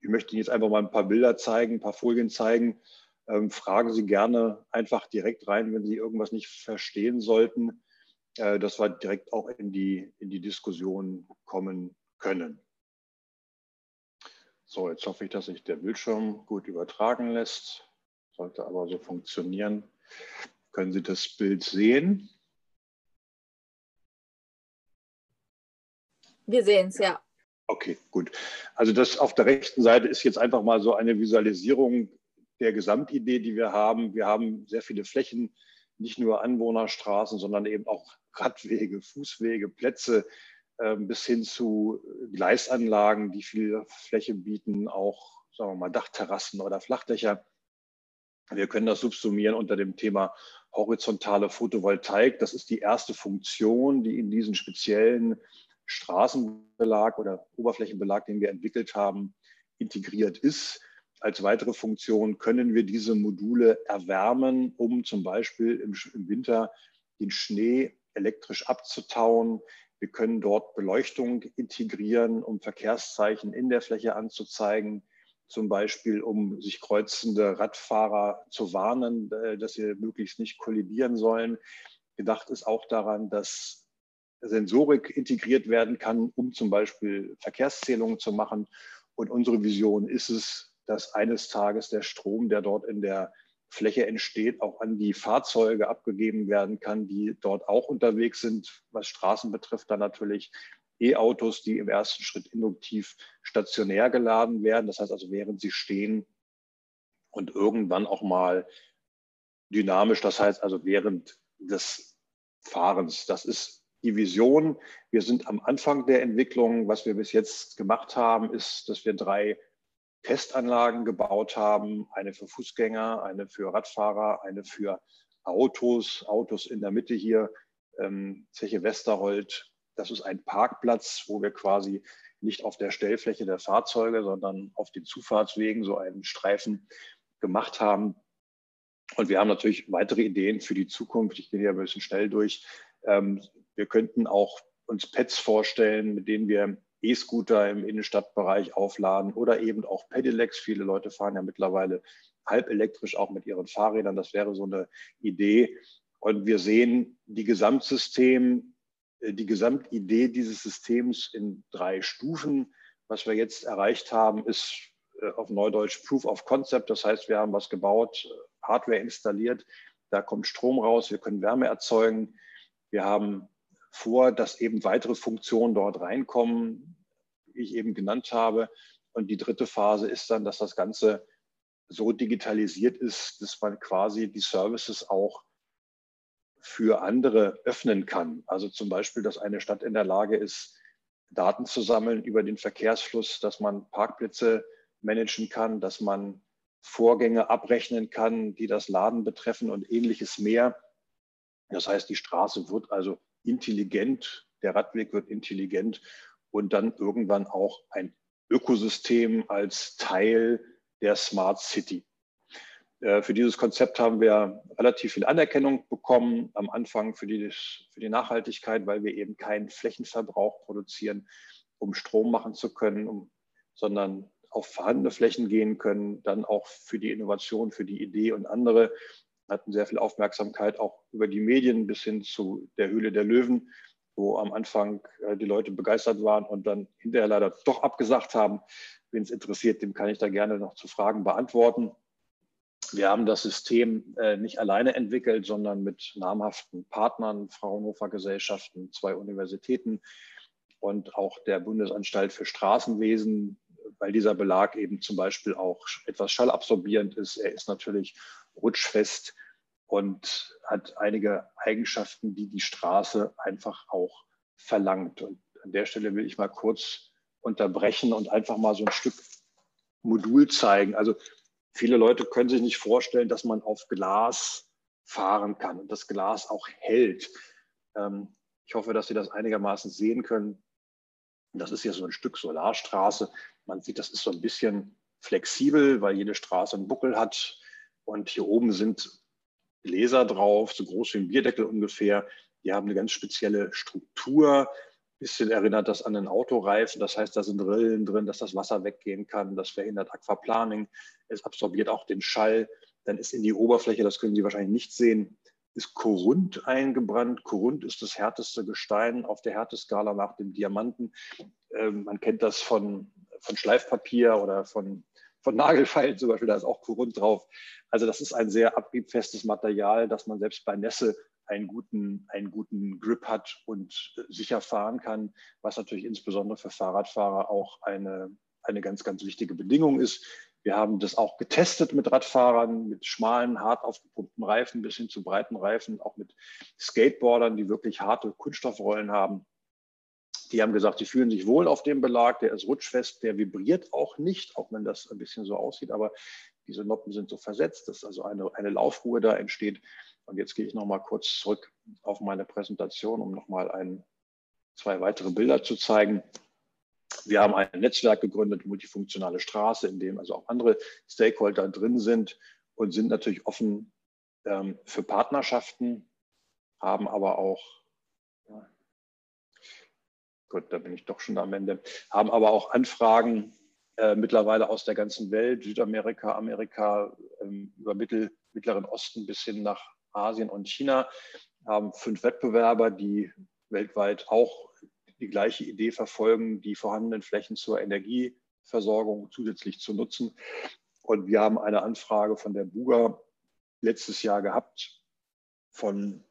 Ich möchte Ihnen jetzt einfach mal ein paar Bilder zeigen, ein paar Folien zeigen. Ähm, fragen Sie gerne einfach direkt rein, wenn Sie irgendwas nicht verstehen sollten, äh, dass wir direkt auch in die, in die Diskussion kommen können. So, jetzt hoffe ich, dass sich der Bildschirm gut übertragen lässt. Sollte aber so funktionieren. Können Sie das Bild sehen? Wir sehen es, ja. Okay, gut. Also das auf der rechten Seite ist jetzt einfach mal so eine Visualisierung der Gesamtidee, die wir haben. Wir haben sehr viele Flächen, nicht nur Anwohnerstraßen, sondern eben auch Radwege, Fußwege, Plätze, bis hin zu Gleisanlagen, die viel Fläche bieten, auch sagen wir mal Dachterrassen oder Flachdächer. Wir können das subsumieren unter dem Thema horizontale Photovoltaik. Das ist die erste Funktion, die in diesen speziellen Straßenbelag oder Oberflächenbelag, den wir entwickelt haben, integriert ist. Als weitere Funktion können wir diese Module erwärmen, um zum Beispiel im, Winter den Schnee elektrisch abzutauen. Wir können dort Beleuchtung integrieren, um Verkehrszeichen in der Fläche anzuzeigen, zum Beispiel um sich kreuzende Radfahrer zu warnen, äh, dass sie möglichst nicht kollidieren sollen. Gedacht ist auch daran, dass Sensorik integriert werden kann, um zum Beispiel Verkehrszählungen zu machen. Und unsere Vision ist es, dass eines Tages der Strom, der dort in der Fläche entsteht, auch an die Fahrzeuge abgegeben werden kann, die dort auch unterwegs sind, was Straßen betrifft, dann natürlich E-Autos, die im ersten Schritt induktiv stationär geladen werden. Das heißt also, während sie stehen und irgendwann auch mal dynamisch, das heißt also während des Fahrens. Das ist die Vision. Wir sind am Anfang der Entwicklung. Was wir bis jetzt gemacht haben, ist, dass wir drei Testanlagen gebaut haben, eine für Fußgänger, eine für Radfahrer, eine für Autos, Autos in der Mitte hier, ähm, Zeche Westerhold. Das ist ein Parkplatz, wo wir quasi nicht auf der Stellfläche der Fahrzeuge, sondern auf den Zufahrtswegen so einen Streifen gemacht haben. Und wir haben natürlich weitere Ideen für die Zukunft. Ich gehe hier ein bisschen schnell durch. Ähm, wir könnten auch uns Pets vorstellen, mit denen wir E-Scooter im Innenstadtbereich aufladen oder eben auch Pedelecs. Viele Leute fahren ja mittlerweile halb elektrisch auch mit ihren Fahrrädern. Das wäre so eine Idee. Und wir sehen die Gesamtsystem, äh, die Gesamtidee dieses Systems in drei Stufen. Was wir jetzt erreicht haben, ist äh, auf Neudeutsch Proof of Concept. Das heißt, wir haben was gebaut, Hardware installiert, da kommt Strom raus, wir können Wärme erzeugen. Wir haben vor, dass eben weitere Funktionen dort reinkommen, wie ich eben genannt habe. Und die dritte Phase ist dann, dass das Ganze so digitalisiert ist, dass man quasi die Services auch für andere öffnen kann. Also zum Beispiel, dass eine Stadt in der Lage ist, Daten zu sammeln über den Verkehrsfluss, dass man Parkplätze managen kann, dass man Vorgänge abrechnen kann, die das Laden betreffen und ähnliches mehr. Das heißt, die Straße wird also intelligent, der Radweg wird intelligent und dann irgendwann auch ein Ökosystem als Teil der Smart City. Äh, für dieses Konzept haben wir relativ viel Anerkennung bekommen am Anfang für die, für die Nachhaltigkeit, weil wir eben keinen Flächenverbrauch produzieren, um Strom machen zu können, um, sondern auf vorhandene Flächen gehen können, dann auch für die Innovation, für die Idee und andere hatten sehr viel Aufmerksamkeit auch über die Medien bis hin zu der Höhle der Löwen, wo am Anfang äh, die Leute begeistert waren und dann hinterher leider doch abgesagt haben. Wen es interessiert, dem kann ich da gerne noch zu Fragen beantworten. Wir haben das System äh, nicht alleine entwickelt, sondern mit namhaften Partnern, Fraunhofer Gesellschaften, zwei Universitäten und auch der Bundesanstalt für Straßenwesen, weil dieser Belag eben zum Beispiel auch etwas schallabsorbierend ist. Er ist natürlich rutschfest und hat einige Eigenschaften, die die Straße einfach auch verlangt. Und an der Stelle will ich mal kurz unterbrechen und einfach mal so ein Stück Modul zeigen. Also viele Leute können sich nicht vorstellen, dass man auf Glas fahren kann und das Glas auch hält. Ähm, ich hoffe, dass Sie das einigermaßen sehen können. Das ist hier so ein Stück Solarstraße. Man sieht, das ist so ein bisschen flexibel, weil jede Straße einen Buckel hat. Und hier oben sind Gläser drauf, so groß wie ein Bierdeckel ungefähr. Die haben eine ganz spezielle Struktur. Ein bisschen erinnert das an einen Autoreifen. Das heißt, da sind Rillen drin, dass das Wasser weggehen kann. Das verhindert Aquaplaning. Es absorbiert auch den Schall. Dann ist in die Oberfläche, das können Sie wahrscheinlich nicht sehen, ist Korund eingebrannt. Korund ist das härteste Gestein auf der Härteskala nach dem Diamanten. Ähm, man kennt das von, von Schleifpapier oder von, von Nagelfeilen zum Beispiel, da ist auch Korund drauf. Also das ist ein sehr abriebfestes Material, dass man selbst bei Nässe einen guten, einen guten Grip hat und sicher fahren kann, was natürlich insbesondere für Fahrradfahrer auch eine, eine ganz, ganz wichtige Bedingung ist. Wir haben das auch getestet mit Radfahrern, mit schmalen, hart aufgepumpten Reifen bis hin zu breiten Reifen, auch mit Skateboardern, die wirklich harte Kunststoffrollen haben. Die haben gesagt, sie fühlen sich wohl auf dem Belag, der ist rutschfest, der vibriert auch nicht, auch wenn das ein bisschen so aussieht, aber diese Noppen sind so versetzt, dass also eine, eine Laufruhe da entsteht. Und jetzt gehe ich noch mal kurz zurück auf meine Präsentation, um noch mal ein, zwei weitere Bilder zu zeigen. Wir haben ein Netzwerk gegründet, multifunktionale Straße, in dem also auch andere Stakeholder drin sind und sind natürlich offen ähm, für Partnerschaften, haben aber auch, gut, da bin ich doch schon am Ende, haben aber auch Anfragen äh, mittlerweile aus der ganzen Welt, Südamerika, Amerika, ähm, über Mittel, Mittleren Osten bis hin nach Asien und China, haben fünf Wettbewerber, die weltweit auch die gleiche Idee verfolgen, die vorhandenen Flächen zur Energieversorgung zusätzlich zu nutzen. Und wir haben eine Anfrage von der Buga letztes Jahr gehabt von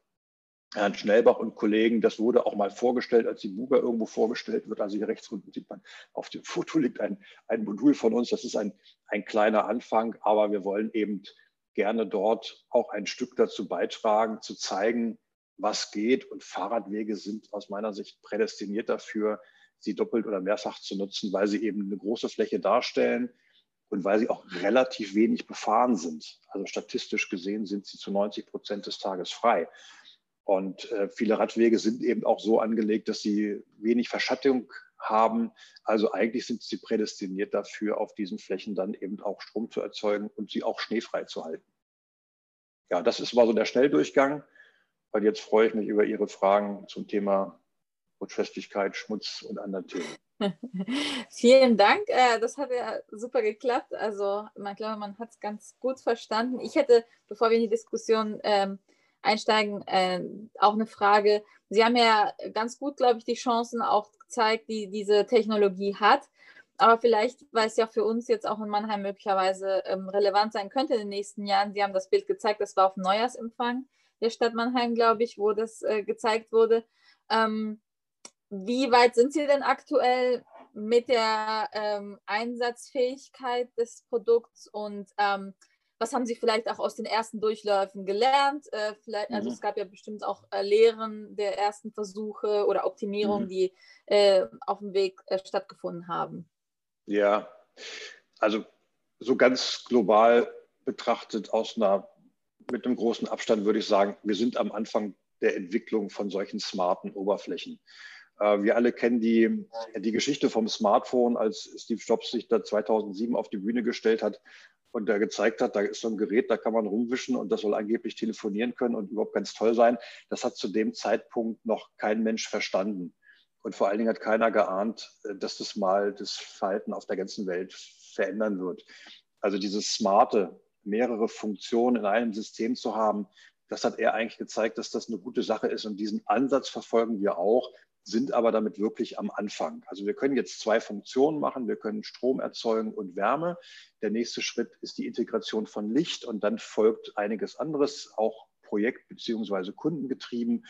Herrn Schnellbach und Kollegen. Das wurde auch mal vorgestellt, als die Buga irgendwo vorgestellt wird. Also hier rechts unten sieht man, auf dem Foto liegt ein, ein Modul von uns. Das ist ein, ein kleiner Anfang, aber wir wollen eben gerne dort auch ein Stück dazu beitragen, zu zeigen, was geht. Und Fahrradwege sind aus meiner Sicht prädestiniert dafür, sie doppelt oder mehrfach zu nutzen, weil sie eben eine große Fläche darstellen und weil sie auch relativ wenig befahren sind. Also statistisch gesehen sind sie zu 90 Prozent des Tages frei. Und äh, viele Radwege sind eben auch so angelegt, dass sie wenig Verschattung haben. Also eigentlich sind sie prädestiniert dafür, auf diesen Flächen dann eben auch Strom zu erzeugen und sie auch schneefrei zu halten. Ja, das ist mal so der Schnelldurchgang. Und jetzt freue ich mich über Ihre Fragen zum Thema Rutschfestigkeit, Schmutz und anderen Themen. Vielen Dank. Äh, das hat ja super geklappt. Also, ich glaube, man hat es ganz gut verstanden. Ich hätte, bevor wir in die Diskussion ähm, einsteigen, äh, auch eine Frage. Sie haben ja ganz gut, glaube ich, die Chancen auch gezeigt, die diese Technologie hat. Aber vielleicht, weil es ja für uns jetzt auch in Mannheim möglicherweise ähm, relevant sein könnte in den nächsten Jahren. Sie haben das Bild gezeigt, das war auf dem Neujahrsempfang der Stadt Mannheim, glaube ich, wo das äh, gezeigt wurde. Ähm, wie weit sind Sie denn aktuell mit der ähm, Einsatzfähigkeit des Produkts und ähm, was haben Sie vielleicht auch aus den ersten Durchläufen gelernt? Äh, vielleicht, also mhm. es gab ja bestimmt auch äh, Lehren der ersten Versuche oder Optimierungen, mhm. die äh, auf dem Weg äh, stattgefunden haben. Ja, also so ganz global betrachtet aus einer mit einem großen Abstand würde ich sagen, wir sind am Anfang der Entwicklung von solchen smarten Oberflächen. Äh, wir alle kennen die, die Geschichte vom Smartphone, als Steve Jobs sich da 2007 auf die Bühne gestellt hat und da gezeigt hat, da ist so ein Gerät, da kann man rumwischen und das soll angeblich telefonieren können und überhaupt ganz toll sein. Das hat zu dem Zeitpunkt noch kein Mensch verstanden. Und vor allen Dingen hat keiner geahnt, äh, dass das mal das Verhalten auf der ganzen Welt verändern wird. Also dieses smarte, mehrere Funktionen in einem System zu haben, das hat er eigentlich gezeigt, dass das eine gute Sache ist. Und diesen Ansatz verfolgen wir auch, sind aber damit wirklich am Anfang. Also wir können jetzt zwei Funktionen machen. Wir können Strom erzeugen und Wärme. Der nächste Schritt ist die Integration von Licht und dann folgt einiges anderes, auch Projekt- bzw. Kundengetrieben.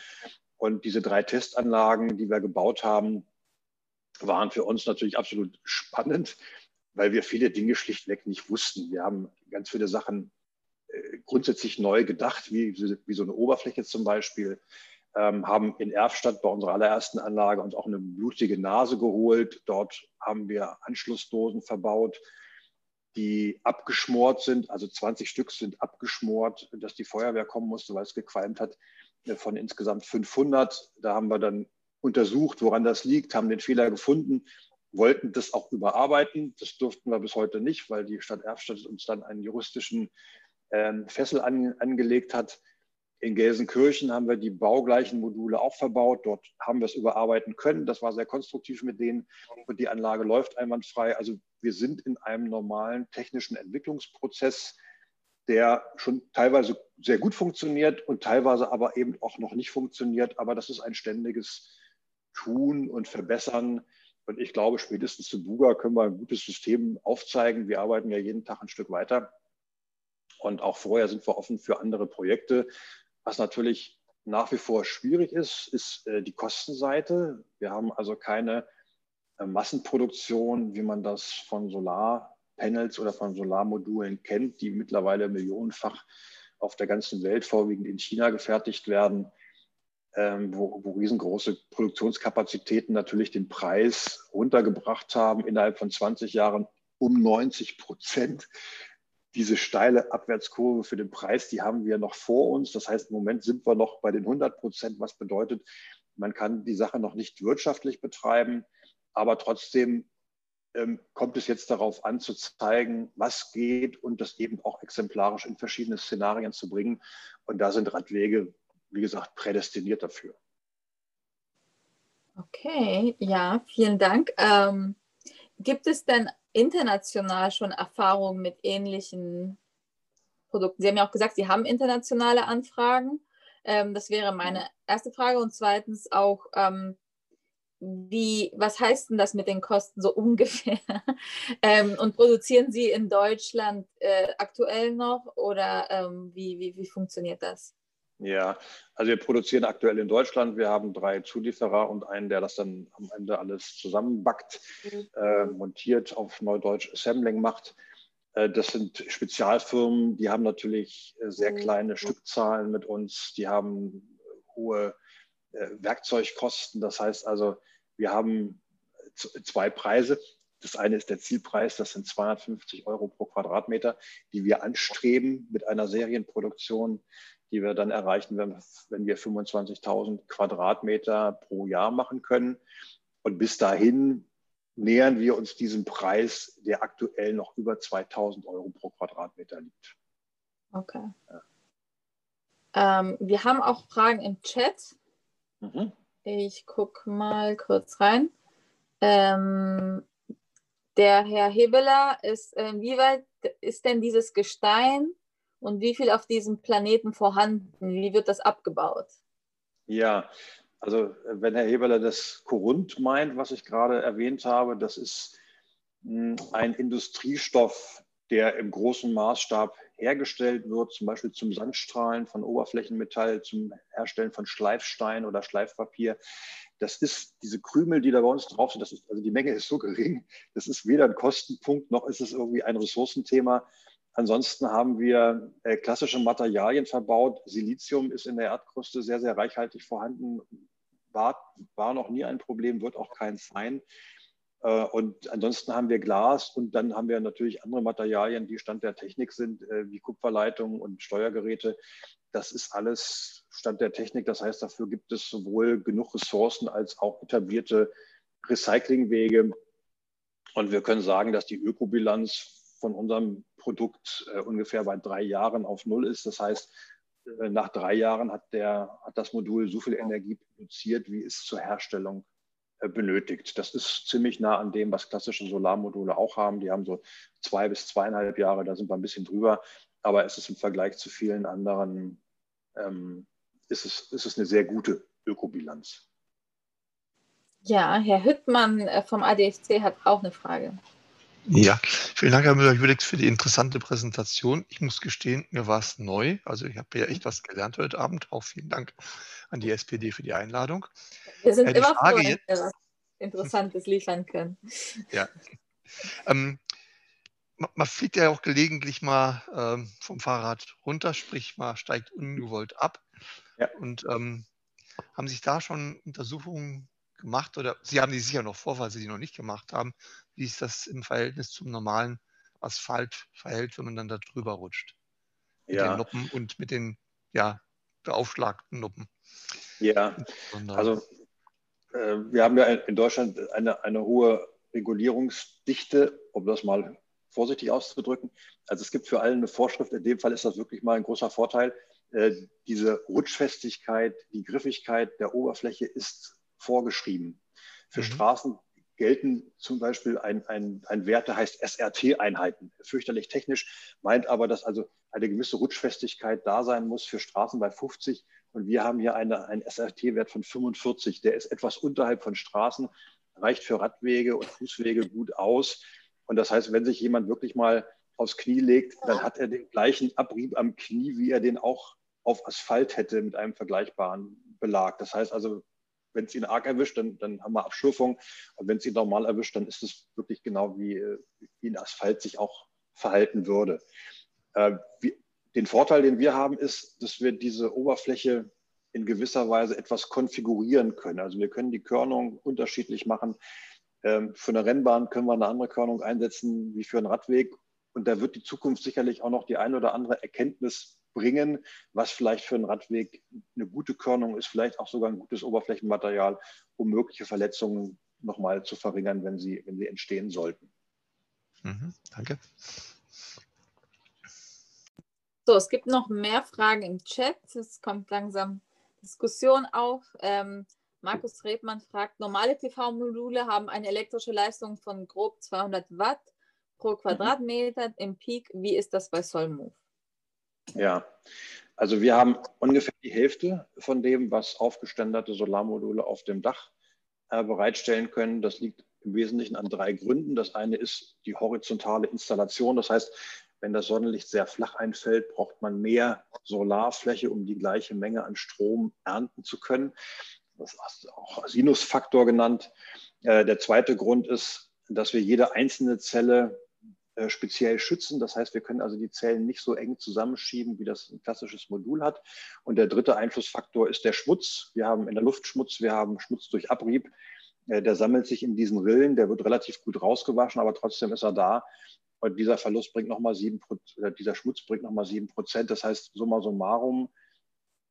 Und diese drei Testanlagen, die wir gebaut haben, waren für uns natürlich absolut spannend, weil wir viele Dinge schlichtweg nicht wussten. Wir haben ganz viele Sachen äh, grundsätzlich neu gedacht, wie, wie so eine Oberfläche zum Beispiel. Ähm, haben in Erfstadt bei unserer allerersten Anlage uns auch eine blutige Nase geholt. Dort haben wir Anschlussdosen verbaut, die abgeschmort sind. Also 20 Stück sind abgeschmort, dass die Feuerwehr kommen musste, weil es gequalmt hat. Äh, von insgesamt 500. Da haben wir dann untersucht, woran das liegt, haben den Fehler gefunden, wollten das auch überarbeiten. Das durften wir bis heute nicht, weil die Stadt Erfstadt uns dann einen juristischen ähm, Fessel an, angelegt hat. In Gelsenkirchen haben wir die baugleichen Module auch verbaut. Dort haben wir es überarbeiten können. Das war sehr konstruktiv mit denen und die Anlage läuft einwandfrei. Also wir sind in einem normalen technischen Entwicklungsprozess, der schon teilweise sehr gut funktioniert und teilweise aber eben auch noch nicht funktioniert. Aber das ist ein ständiges Tun und Verbessern. Und ich glaube, spätestens zu Buga können wir ein gutes System aufzeigen. Wir arbeiten ja jeden Tag ein Stück weiter. Und auch vorher sind wir offen für andere Projekte. Was natürlich nach wie vor schwierig ist, ist äh, die Kostenseite. Wir haben also keine äh, Massenproduktion, wie man das von Solarpanels oder von Solarmodulen kennt, die mittlerweile millionenfach auf der ganzen Welt, vorwiegend in China, gefertigt werden, ähm, wo, wo riesengroße Produktionskapazitäten natürlich den Preis runtergebracht haben, innerhalb von 20 Jahren um 90 Prozent diese steile Abwärtskurve für den Preis, die haben wir noch vor uns. Das heißt, im Moment sind wir noch bei den 100 Prozent, was bedeutet, man kann die Sache noch nicht wirtschaftlich betreiben, aber trotzdem ähm, kommt es jetzt darauf an, zu zeigen, was geht und das eben auch exemplarisch in verschiedene Szenarien zu bringen. Und da sind Radwege, wie gesagt, prädestiniert dafür. Okay, ja, vielen Dank. Ähm, gibt es denn international schon Erfahrungen mit ähnlichen Produkten? Sie haben ja auch gesagt, Sie haben internationale Anfragen. Ähm, das wäre meine erste Frage. Und zweitens auch, ähm, wie, was heißt denn das mit den Kosten so ungefähr? ähm, und produzieren Sie in Deutschland äh, aktuell noch oder ähm, wie, wie, wie funktioniert das? Ja, also wir produzieren aktuell in Deutschland. Wir haben drei Zulieferer und einen, der das dann am Ende alles zusammenbackt, mhm. äh, montiert, auf Neudeutsch Assembling macht. Äh, das sind Spezialfirmen, die haben natürlich äh, sehr mhm. kleine Stückzahlen mit uns. Die haben hohe äh, Werkzeugkosten. Das heißt also, wir haben zwei Preise. Das eine ist der Zielpreis, das sind 250 Euro pro Quadratmeter, die wir anstreben mit einer Serienproduktion die wir dann erreichen, wenn, wenn wir 25.000 Quadratmeter pro Jahr machen können. Und bis dahin nähern wir uns diesem Preis, der aktuell noch über 2.000 Euro pro Quadratmeter liegt. Okay. Ja. Ähm, wir haben auch Fragen im Chat. Mhm. Ich gucke mal kurz rein. Ähm, der Herr Hebeler ist, äh, wie weit ist denn dieses Gestein und wie viel auf diesem Planeten vorhanden? Wie wird das abgebaut? Ja, also wenn Herr Heberler das Korund meint, was ich gerade erwähnt habe, das ist hm, ein Industriestoff, der im großen Maßstab hergestellt wird, zum Beispiel zum Sandstrahlen von Oberflächenmetall, zum Herstellen von Schleifstein oder Schleifpapier. Das ist diese Krümel, die da bei uns drauf sind, das ist, also die Menge ist so gering, das ist weder ein Kostenpunkt noch ist es irgendwie ein Ressourcenthema. Ansonsten haben wir äh, klassische Materialien verbaut. Silizium ist in der Erdkruste sehr, sehr reichhaltig vorhanden. War, war noch nie ein Problem, wird auch keins sein. Äh, und ansonsten haben wir Glas und dann haben wir natürlich andere Materialien, die Stand der Technik sind, äh, wie Kupferleitungen und Steuergeräte. Das ist alles Stand der Technik. Das heißt, dafür gibt es sowohl genug Ressourcen als auch etablierte Recyclingwege. Und wir können sagen, dass die Ökobilanz von unserem Produkt äh, ungefähr bei drei Jahren auf Null ist. Das heißt, äh, nach drei Jahren hat, der, hat das Modul so viel Energie produziert, wie es zur Herstellung äh, benötigt. Das ist ziemlich nah an dem, was klassische Solarmodule auch haben. Die haben so zwei bis zweieinhalb Jahre, da sind wir ein bisschen drüber. Aber es ist im Vergleich zu vielen anderen, ähm, ist, es, ist es eine sehr gute Ökobilanz. Ja, Herr Hüttmann äh, vom ADFC hat auch eine Frage. Ja, vielen Dank, Herr Müller-Judix, für die interessante Präsentation. Ich muss gestehen, mir war es neu. Also ich habe ja echt was gelernt heute Abend. Auch vielen Dank an die SPD für die Einladung. Wir sind äh, immer Frage froh, wenn wir was Interessantes liefern können. Ja. Ähm, man fliegt ja auch gelegentlich mal ähm, vom Fahrrad runter, sprich man steigt ungewollt ab. Ja. Und ähm, haben sich da schon Untersuchungen gemacht oder Sie haben die sicher noch vor, weil Sie die noch nicht gemacht haben, wie sich das im Verhältnis zum normalen Asphalt verhält, wenn man dann da drüber rutscht? Mit ja. den Noppen und mit den ja, beaufschlagten Noppen. Ja, also äh, wir haben ja in Deutschland eine, eine hohe Regulierungsdichte, um das mal vorsichtig auszudrücken. Also es gibt für alle eine Vorschrift. In dem Fall ist das wirklich mal ein großer Vorteil. Äh, diese Rutschfestigkeit, die Griffigkeit der Oberfläche ist vorgeschrieben. Für mhm. Straßen gelten zum Beispiel ein, ein, ein Wert, der heißt SRT-Einheiten. Fürchterlich technisch, meint aber, dass also eine gewisse Rutschfestigkeit da sein muss für Straßen bei 50. Und wir haben hier eine, einen SRT-Wert von 45. Der ist etwas unterhalb von Straßen, reicht für Radwege und Fußwege gut aus. Und das heißt, wenn sich jemand wirklich mal aufs Knie legt, dann hat er den gleichen Abrieb am Knie, wie er den auch auf Asphalt hätte mit einem vergleichbaren Belag. Das heißt also, wenn es ihn arg erwischt, dann, dann haben wir Abschürfung. Und wenn es ihn normal erwischt, dann ist es wirklich genau wie, wie ein Asphalt sich auch verhalten würde. Äh, wie, den Vorteil, den wir haben, ist, dass wir diese Oberfläche in gewisser Weise etwas konfigurieren können. Also wir können die Körnung unterschiedlich machen. Ähm, für eine Rennbahn können wir eine andere Körnung einsetzen wie für einen Radweg. Und da wird die Zukunft sicherlich auch noch die eine oder andere Erkenntnis bringen, was vielleicht für einen Radweg eine gute Körnung ist, vielleicht auch sogar ein gutes Oberflächenmaterial, um mögliche Verletzungen nochmal zu verringern, wenn sie, wenn sie entstehen sollten. Mhm, danke. So, es gibt noch mehr Fragen im Chat. Es kommt langsam Diskussion auf. Ähm, Markus Rebmann fragt, normale PV-Module haben eine elektrische Leistung von grob 200 Watt pro mhm. Quadratmeter im Peak. Wie ist das bei Solmove? Ja, also wir haben ungefähr die Hälfte von dem, was aufgeständerte Solarmodule auf dem Dach äh, bereitstellen können. Das liegt im Wesentlichen an drei Gründen. Das eine ist die horizontale Installation. Das heißt, wenn das Sonnenlicht sehr flach einfällt, braucht man mehr Solarfläche, um die gleiche Menge an Strom ernten zu können. Das ist auch Sinusfaktor genannt. Äh, der zweite Grund ist, dass wir jede einzelne Zelle speziell schützen. Das heißt, wir können also die Zellen nicht so eng zusammenschieben, wie das ein klassisches Modul hat. Und der dritte Einflussfaktor ist der Schmutz. Wir haben in der Luft Schmutz, wir haben Schmutz durch Abrieb. Äh, der sammelt sich in diesen Rillen, der wird relativ gut rausgewaschen, aber trotzdem ist er da. Und dieser Verlust bringt nochmal sieben Prozent, dieser Schmutz bringt nochmal sieben Prozent. Das heißt, summa summarum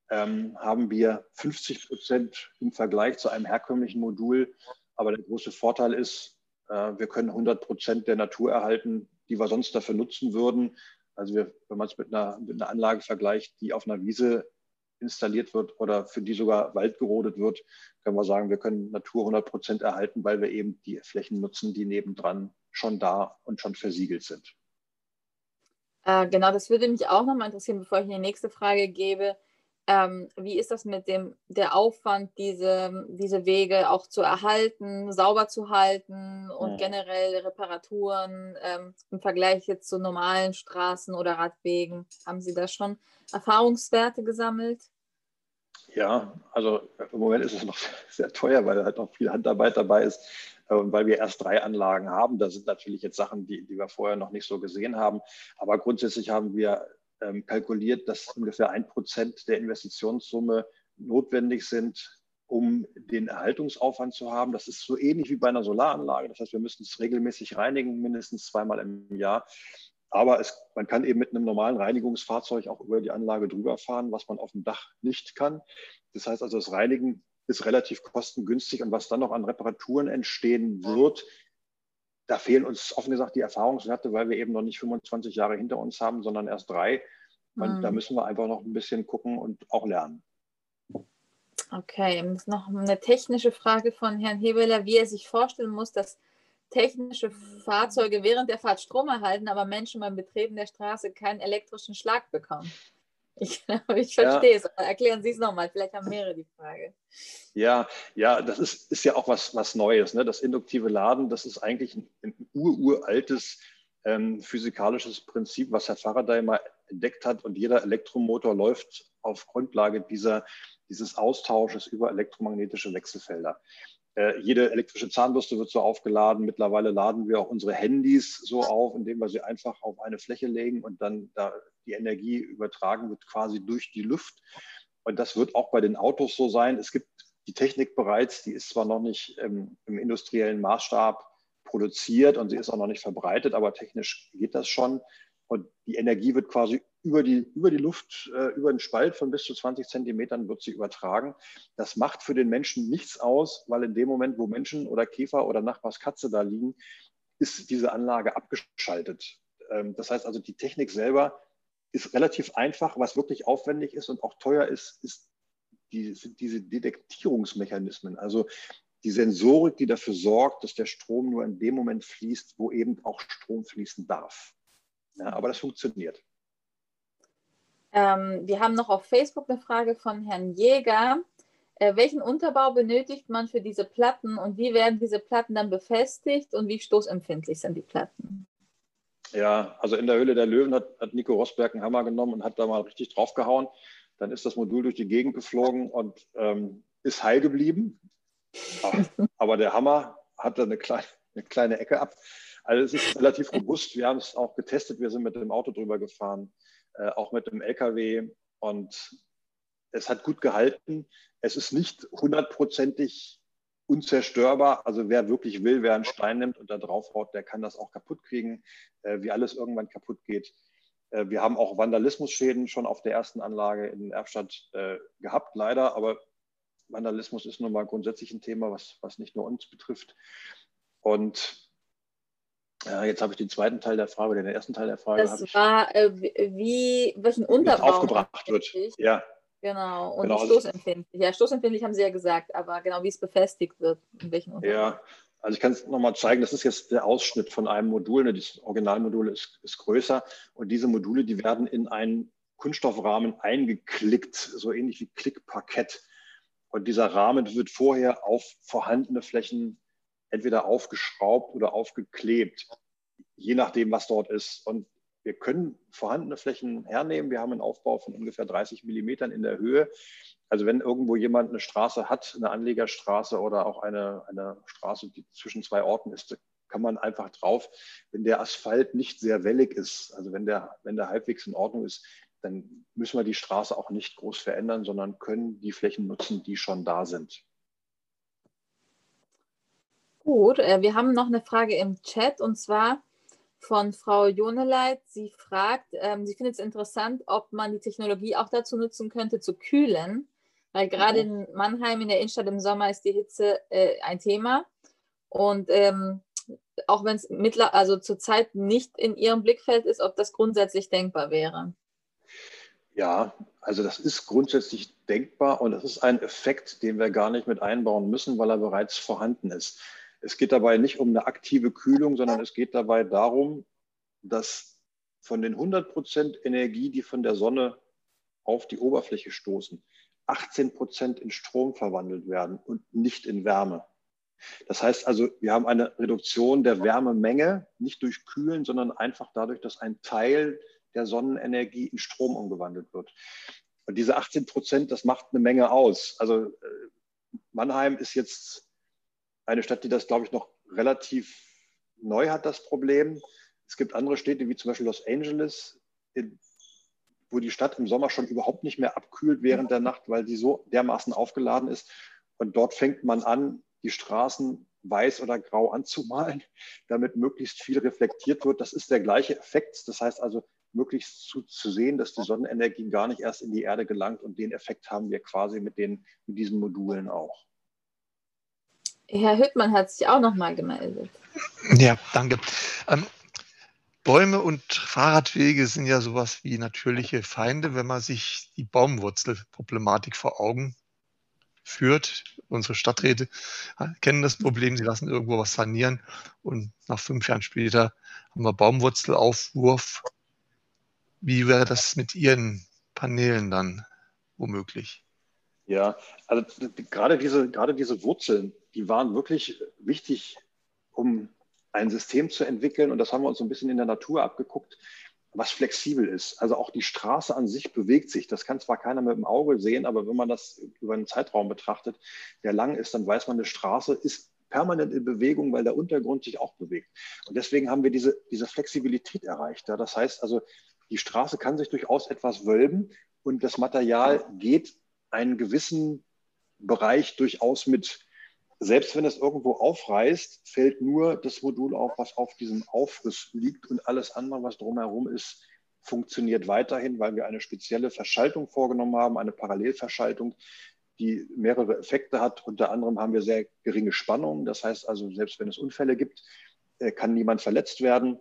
ähm, haben wir 50 Prozent im Vergleich zu einem herkömmlichen Modul. Aber der große Vorteil ist, äh, wir können 100 Prozent der Natur erhalten, die wir sonst dafür nutzen würden. Also wir, wenn man es mit einer, mit einer Anlage vergleicht, die auf einer Wiese installiert wird oder für die sogar Wald gerodet wird, können wir sagen, wir können Natur 100 Prozent erhalten, weil wir eben die Flächen nutzen, die nebendran schon da und schon versiegelt sind. Äh, genau, das würde mich auch nochmal interessieren, bevor ich die nächste Frage gebe. Ähm, wie ist das mit dem der Aufwand, diese, diese Wege auch zu erhalten, sauber zu halten und ja. generell Reparaturen ähm, im Vergleich jetzt zu normalen Straßen oder Radwegen? Haben Sie da schon Erfahrungswerte gesammelt? Ja, also im Moment ist es noch sehr teuer, weil halt noch viel Handarbeit dabei ist äh, und weil wir erst drei Anlagen haben. Da sind natürlich jetzt Sachen, die, die wir vorher noch nicht so gesehen haben. Aber grundsätzlich haben wir ähm, kalkuliert, dass ungefähr ein Prozent der Investitionssumme notwendig sind, um den Erhaltungsaufwand zu haben. Das ist so ähnlich wie bei einer Solaranlage. Das heißt, wir müssen es regelmäßig reinigen, mindestens zweimal im Jahr. Aber es, man kann eben mit einem normalen Reinigungsfahrzeug auch über die Anlage drüber fahren, was man auf dem Dach nicht kann. Das heißt also, das Reinigen ist relativ kostengünstig und was dann noch an Reparaturen entstehen wird, da fehlen uns offen gesagt die Erfahrungswerte, weil wir eben noch nicht 25 Jahre hinter uns haben, sondern erst drei. Und mhm. da müssen wir einfach noch ein bisschen gucken und auch lernen. Okay, noch eine technische Frage von Herrn Hebeler, wie er sich vorstellen muss, dass technische Fahrzeuge während der Fahrt Strom erhalten, aber Menschen beim Betreten der Straße keinen elektrischen Schlag bekommen. Ich, ich verstehe ja. es. Erklären Sie es nochmal. Vielleicht haben mehrere die Frage. Ja, ja, das ist, ist ja auch was, was Neues. Ne? Das induktive Laden, das ist eigentlich ein, ein ururaltes ähm, physikalisches Prinzip, was Herr Faraday mal entdeckt hat. Und jeder Elektromotor läuft auf Grundlage dieser, dieses Austausches über elektromagnetische Wechselfelder. Äh, jede elektrische Zahnbürste wird so aufgeladen. Mittlerweile laden wir auch unsere Handys so auf, indem wir sie einfach auf eine Fläche legen und dann da die Energie übertragen wird quasi durch die Luft. Und das wird auch bei den Autos so sein. Es gibt die Technik bereits, die ist zwar noch nicht ähm, im industriellen Maßstab produziert und sie ist auch noch nicht verbreitet, aber technisch geht das schon. Und die Energie wird quasi über die, über die Luft, äh, über den Spalt von bis zu 20 Zentimetern wird sie übertragen. Das macht für den Menschen nichts aus, weil in dem Moment, wo Menschen oder Käfer oder Nachbarskatze da liegen, ist diese Anlage abgeschaltet. Ähm, das heißt also, die Technik selber ist relativ einfach. Was wirklich aufwendig ist und auch teuer ist, ist die, sind diese Detektierungsmechanismen. Also die Sensorik, die dafür sorgt, dass der Strom nur in dem Moment fließt, wo eben auch Strom fließen darf. Ja, aber das funktioniert. Ähm, wir haben noch auf Facebook eine Frage von Herrn Jäger. Äh, welchen Unterbau benötigt man für diese Platten und wie werden diese Platten dann befestigt und wie stoßempfindlich sind die Platten? Ja, also in der Höhle der Löwen hat, hat Nico Rosberg einen Hammer genommen und hat da mal richtig draufgehauen. Dann ist das Modul durch die Gegend geflogen und ähm, ist heil geblieben. Aber der Hammer hatte eine kleine, eine kleine Ecke ab. Also es ist relativ robust. Wir haben es auch getestet. Wir sind mit dem Auto drüber gefahren, äh, auch mit dem LKW. Und es hat gut gehalten. Es ist nicht hundertprozentig unzerstörbar. Also wer wirklich will, wer einen Stein nimmt und da drauf haut, der kann das auch kaputt kriegen, äh, wie alles irgendwann kaputt geht. Äh, wir haben auch Vandalismusschäden schon auf der ersten Anlage in Erfstadt äh, gehabt, leider. Aber Vandalismus ist nun mal grundsätzlich ein Thema, was, was nicht nur uns betrifft. Und jetzt habe ich den zweiten Teil der Frage, den ersten Teil der Frage. Das war, äh, wie, welchen Unterbau aufgebracht wird. Ja. Genau, und genau. stoßempfindlich. Ja, stoßempfindlich haben Sie ja gesagt, aber genau, wie es befestigt wird, in welchen Unterbau. Ja, also ich kann es nochmal zeigen, das ist jetzt der Ausschnitt von einem Modul. Ne? Das Originalmodul ist, ist größer und diese Module, die werden in einen Kunststoffrahmen eingeklickt, so ähnlich wie Klickparkett. Und dieser Rahmen wird vorher auf vorhandene Flächen entweder aufgeschraubt oder aufgeklebt, je nachdem, was dort ist. Und wir können vorhandene Flächen hernehmen. Wir haben einen Aufbau von ungefähr 30 Millimetern in der Höhe. Also wenn irgendwo jemand eine Straße hat, eine Anlegerstraße oder auch eine, eine Straße, die zwischen zwei Orten ist, kann man einfach drauf, wenn der Asphalt nicht sehr wellig ist, also wenn der, wenn der halbwegs in Ordnung ist, dann müssen wir die Straße auch nicht groß verändern, sondern können die Flächen nutzen, die schon da sind. Gut, äh, wir haben noch eine Frage im Chat und zwar von Frau Joneleit. Sie fragt, ähm, sie findet es interessant, ob man die Technologie auch dazu nutzen könnte, zu kühlen, weil gerade mhm. in Mannheim in der Innenstadt im Sommer ist die Hitze äh, ein Thema. Und ähm, auch wenn es also zurzeit nicht in ihrem Blickfeld ist, ob das grundsätzlich denkbar wäre. Ja, also das ist grundsätzlich denkbar und das ist ein Effekt, den wir gar nicht mit einbauen müssen, weil er bereits vorhanden ist. Es geht dabei nicht um eine aktive Kühlung, sondern es geht dabei darum, dass von den 100 Prozent Energie, die von der Sonne auf die Oberfläche stoßen, 18 Prozent in Strom verwandelt werden und nicht in Wärme. Das heißt also, wir haben eine Reduktion der Wärmemenge, nicht durch Kühlen, sondern einfach dadurch, dass ein Teil der Sonnenenergie in Strom umgewandelt wird. Und diese 18 Prozent, das macht eine Menge aus. Also äh, Mannheim ist jetzt eine Stadt, die das, glaube ich, noch relativ neu hat, das Problem. Es gibt andere Städte, wie zum Beispiel Los Angeles, wo die Stadt im Sommer schon überhaupt nicht mehr abkühlt während der Nacht, weil sie so dermaßen aufgeladen ist. Und dort fängt man an, die Straßen weiß oder grau anzumalen, damit möglichst viel reflektiert wird. Das ist der gleiche Effekt. Das heißt also, möglichst zu, zu sehen, dass die Sonnenenergie gar nicht erst in die Erde gelangt. Und den Effekt haben wir quasi mit, den, mit diesen Modulen auch. Herr Hüttmann hat sich auch nochmal gemeldet. Ja, danke. Ähm, Bäume und Fahrradwege sind ja sowas wie natürliche Feinde, wenn man sich die Baumwurzelproblematik vor Augen führt. Unsere Stadträte kennen das Problem, sie lassen irgendwo was sanieren und nach fünf Jahren später haben wir Baumwurzelaufwurf. Wie wäre das mit Ihren Paneelen dann womöglich? Ja, also gerade diese, gerade diese Wurzeln, die waren wirklich wichtig, um ein System zu entwickeln. Und das haben wir uns so ein bisschen in der Natur abgeguckt. was flexibel ist. Also auch die Straße an sich bewegt sich. Das kann zwar keiner mit dem Auge sehen, aber wenn man das über einen Zeitraum betrachtet, der lang ist, dann weiß man, eine Straße ist permanent in Bewegung, weil der Untergrund sich auch bewegt. Und deswegen haben wir diese, diese Flexibilität erreicht. Ja. Das heißt also, die Straße kann sich durchaus etwas wölben und das Material geht einen gewissen Bereich durchaus mit. Selbst wenn es irgendwo aufreißt, fällt nur das Modul auf, was auf diesem Aufriss liegt und alles andere, was drumherum ist, funktioniert weiterhin, weil wir eine spezielle Verschaltung vorgenommen haben, eine Parallelverschaltung, die mehrere Effekte hat. Unter anderem haben wir sehr geringe Spannungen. Das heißt also, selbst wenn es Unfälle gibt, äh, kann niemand verletzt werden.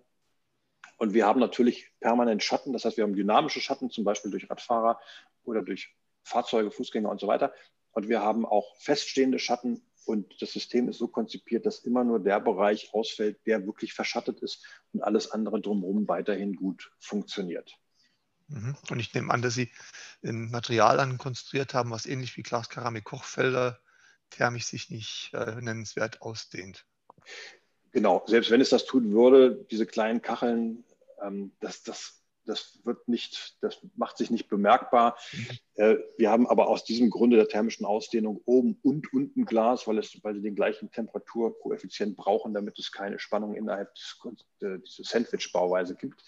Und wir haben natürlich permanent Schatten. Das heißt, wir haben dynamische Schatten, zum Beispiel durch Radfahrer oder durch Fahrzeuge, Fußgänger und so weiter. Und wir haben auch feststehende Schatten. Und das System ist so konzipiert, dass immer nur der Bereich ausfällt, der wirklich verschattet ist und alles andere drumherum weiterhin gut funktioniert. Mhm. Und ich nehme an, dass Sie ein Material ankonstruiert haben, was ähnlich wie Glaskeramik-Kochfelder thermisch sich nicht äh, nennenswert ausdehnt. Genau, selbst wenn es das tun würde, diese kleinen Kacheln, ähm, das, das, das wird nicht, das macht sich nicht bemerkbar. Mhm. Äh, wir haben aber aus diesem Grunde der thermischen Ausdehnung oben und unten Glas, weil, es, weil sie den gleichen Temperaturkoeffizient brauchen, damit es keine Spannung innerhalb des, äh, dieser Sandwich-Bauweise gibt.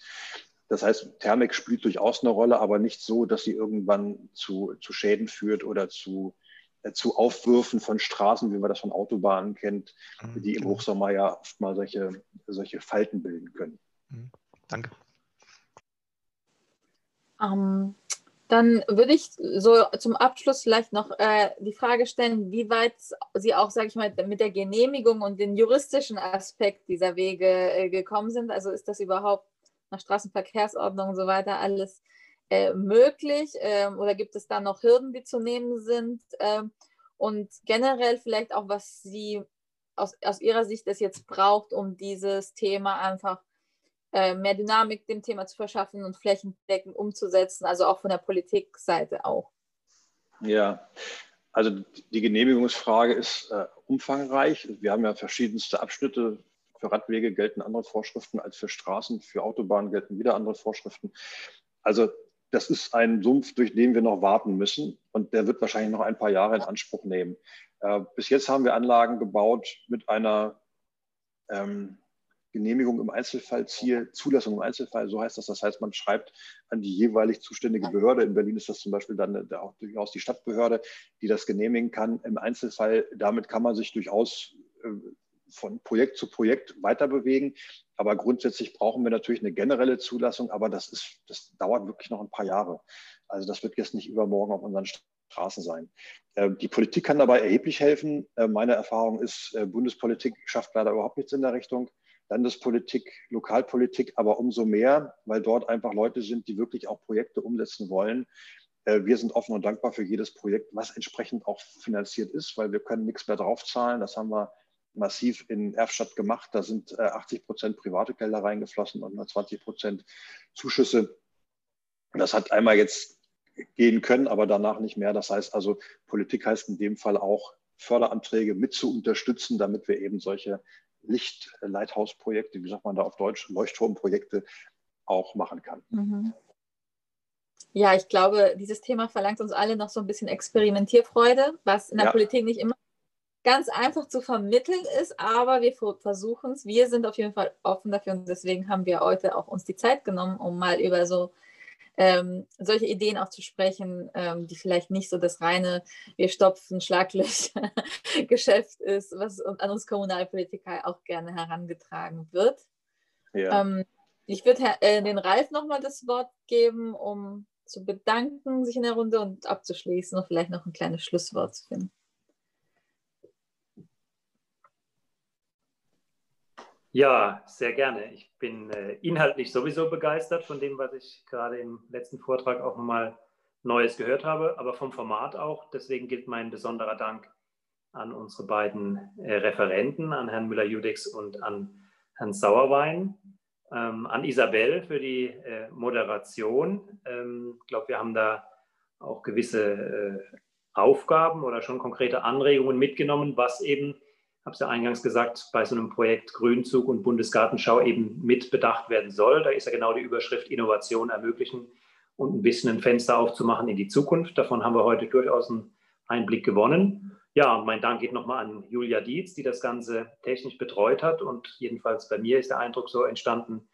Das heißt, Thermik spielt durchaus eine Rolle, aber nicht so, dass sie irgendwann zu, zu Schäden führt oder zu, äh, zu Aufwürfen von Straßen, wie man das von Autobahnen kennt, mhm. die im Hochsommer ja oft mal solche, solche Falten bilden können. Mhm. Danke. Ähm, dann würde ich so zum Abschluss vielleicht noch äh, die Frage stellen, wie weit Sie auch, sage ich mal, mit der Genehmigung und den juristischen Aspekt dieser Wege äh, gekommen sind. Also ist das überhaupt nach Straßenverkehrsordnung und so weiter alles äh, möglich? Ähm, oder gibt es da noch Hürden, die zu nehmen sind? Ähm, und generell vielleicht auch, was Sie aus, aus Ihrer Sicht es jetzt braucht, um dieses Thema einfach äh, mehr Dynamik dem Thema zu verschaffen und flächendeckend umzusetzen, also auch von der Politikseite auch. Ja, also die Genehmigungsfrage ist äh, umfangreich. Wir haben ja verschiedenste Abschnitte für Radwege gelten andere Vorschriften als für Straßen, für Autobahnen gelten wieder andere Vorschriften. Also das ist ein Sumpf, durch den wir noch warten müssen und der wird wahrscheinlich noch ein paar Jahre in Anspruch nehmen. Äh, bis jetzt haben wir Anlagen gebaut mit einer ähm, Genehmigung im Einzelfall, Ziel, Zulassung im Einzelfall, so heißt das. Das heißt, man schreibt an die jeweilig zuständige Behörde. In Berlin ist das zum Beispiel dann auch durchaus die Stadtbehörde, die das genehmigen kann. Im Einzelfall, damit kann man sich durchaus äh, von Projekt zu Projekt weiter bewegen. Aber grundsätzlich brauchen wir natürlich eine generelle Zulassung, aber das, ist, das dauert wirklich noch ein paar Jahre. Also das wird jetzt nicht übermorgen auf unseren Straßen sein. Äh, die Politik kann dabei erheblich helfen. Äh, meine Erfahrung ist, äh, Bundespolitik schafft leider überhaupt nichts in der Richtung. Landespolitik, Lokalpolitik, aber umso mehr, weil dort einfach Leute sind, die wirklich auch Projekte umsetzen wollen. Wir sind offen und dankbar für jedes Projekt, was entsprechend auch finanziert ist, weil wir können nichts mehr draufzahlen. Das haben wir massiv in Erfstadt gemacht. Da sind 80 äh, Prozent private Gelder reingeflossen und nur 20 Prozent Zuschüsse. Das hat einmal jetzt gehen können, aber danach nicht mehr. Das heißt also, Politik heißt in dem Fall auch, Förderanträge mit zu unterstützen, damit wir eben solche Lichtleithausprojekte, wie sagt man da auf Deutsch, Leuchtturmprojekte auch machen kann. Mhm. Ja, ich glaube, dieses Thema verlangt uns alle noch so ein bisschen Experimentierfreude, was in der ja. Politik nicht immer ganz einfach zu vermitteln ist, aber wir versuchen es. Wir sind auf jeden Fall offen dafür und deswegen haben wir heute auch uns die Zeit genommen, um mal über so ähm, solche Ideen auch zu sprechen, ähm, die vielleicht nicht so das reine wir stopfen Schlaglöcher Geschäft ist, was an uns Kommunalpolitiker auch gerne herangetragen wird. Ja. Ähm, ich würde äh, den Ralf nochmal das Wort geben, um zu bedanken, sich in der Runde und abzuschließen und vielleicht noch ein kleines Schlusswort zu finden. Ja, sehr gerne. Ich bin äh, inhaltlich sowieso begeistert von dem, was ich gerade im letzten Vortrag auch nochmal Neues gehört habe, aber vom Format auch. Deswegen gilt mein besonderer Dank an unsere beiden äh, Referenten, an Herrn Müller-Judex und an Herrn Sauerwein, ähm, an Isabel für die äh, Moderation. Ähm, ich glaube, wir haben da auch gewisse äh, Aufgaben oder schon konkrete Anregungen mitgenommen, was eben habe es ja eingangs gesagt, bei so einem Projekt Grünzug und Bundesgartenschau eben mit bedacht werden soll. Da ist ja genau die Überschrift Innovation ermöglichen und ein bisschen ein Fenster aufzumachen in die Zukunft. Davon haben wir heute durchaus einen Einblick gewonnen. Ja, mein Dank geht nochmal an Julia Dietz, die das Ganze technisch betreut hat. Und jedenfalls bei mir ist der Eindruck so entstanden,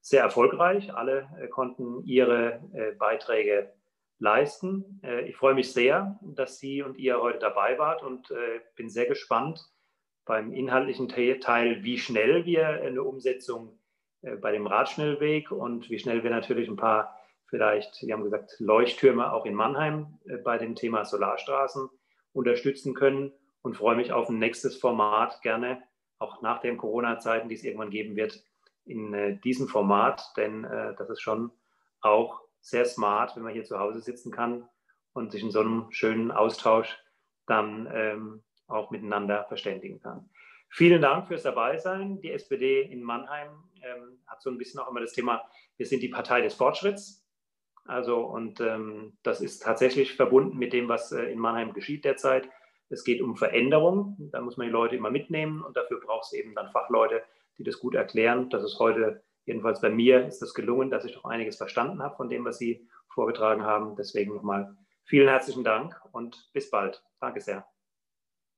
sehr erfolgreich. Alle äh, konnten ihre äh, Beiträge leisten. Äh, ich freue mich sehr, dass Sie und ihr heute dabei wart und bin sehr gespannt beim inhaltlichen Teil, wie schnell wir eine Umsetzung bei dem Radschnellweg und wie schnell wir natürlich ein paar vielleicht, Sie haben gesagt, Leuchttürme auch in Mannheim bei dem Thema Solarstraßen unterstützen können und freue mich auf ein nächstes Format gerne, auch nach den Corona-Zeiten, die es irgendwann geben wird, in äh, diesem Format, denn äh, das ist schon auch sehr smart, wenn man hier zu Hause sitzen kann und sich in so einem schönen Austausch dann ähm, auch miteinander verständigen kann. Vielen Dank fürs Dabeisein. Die SPD in Mannheim ähm, hat so ein bisschen auch immer das Thema, wir sind die Partei des Fortschritts. Also, und ähm, das ist tatsächlich verbunden mit dem, was äh, in Mannheim geschieht derzeit. Es geht um Veränderung. Da muss man die Leute immer mitnehmen und dafür braucht es eben dann Fachleute, die das gut erklären. Das ist heute, jedenfalls bei mir, ist das gelungen, dass ich doch einiges verstanden habe von dem, was Sie vorgetragen haben. Deswegen nochmal vielen herzlichen Dank und bis bald. Danke sehr.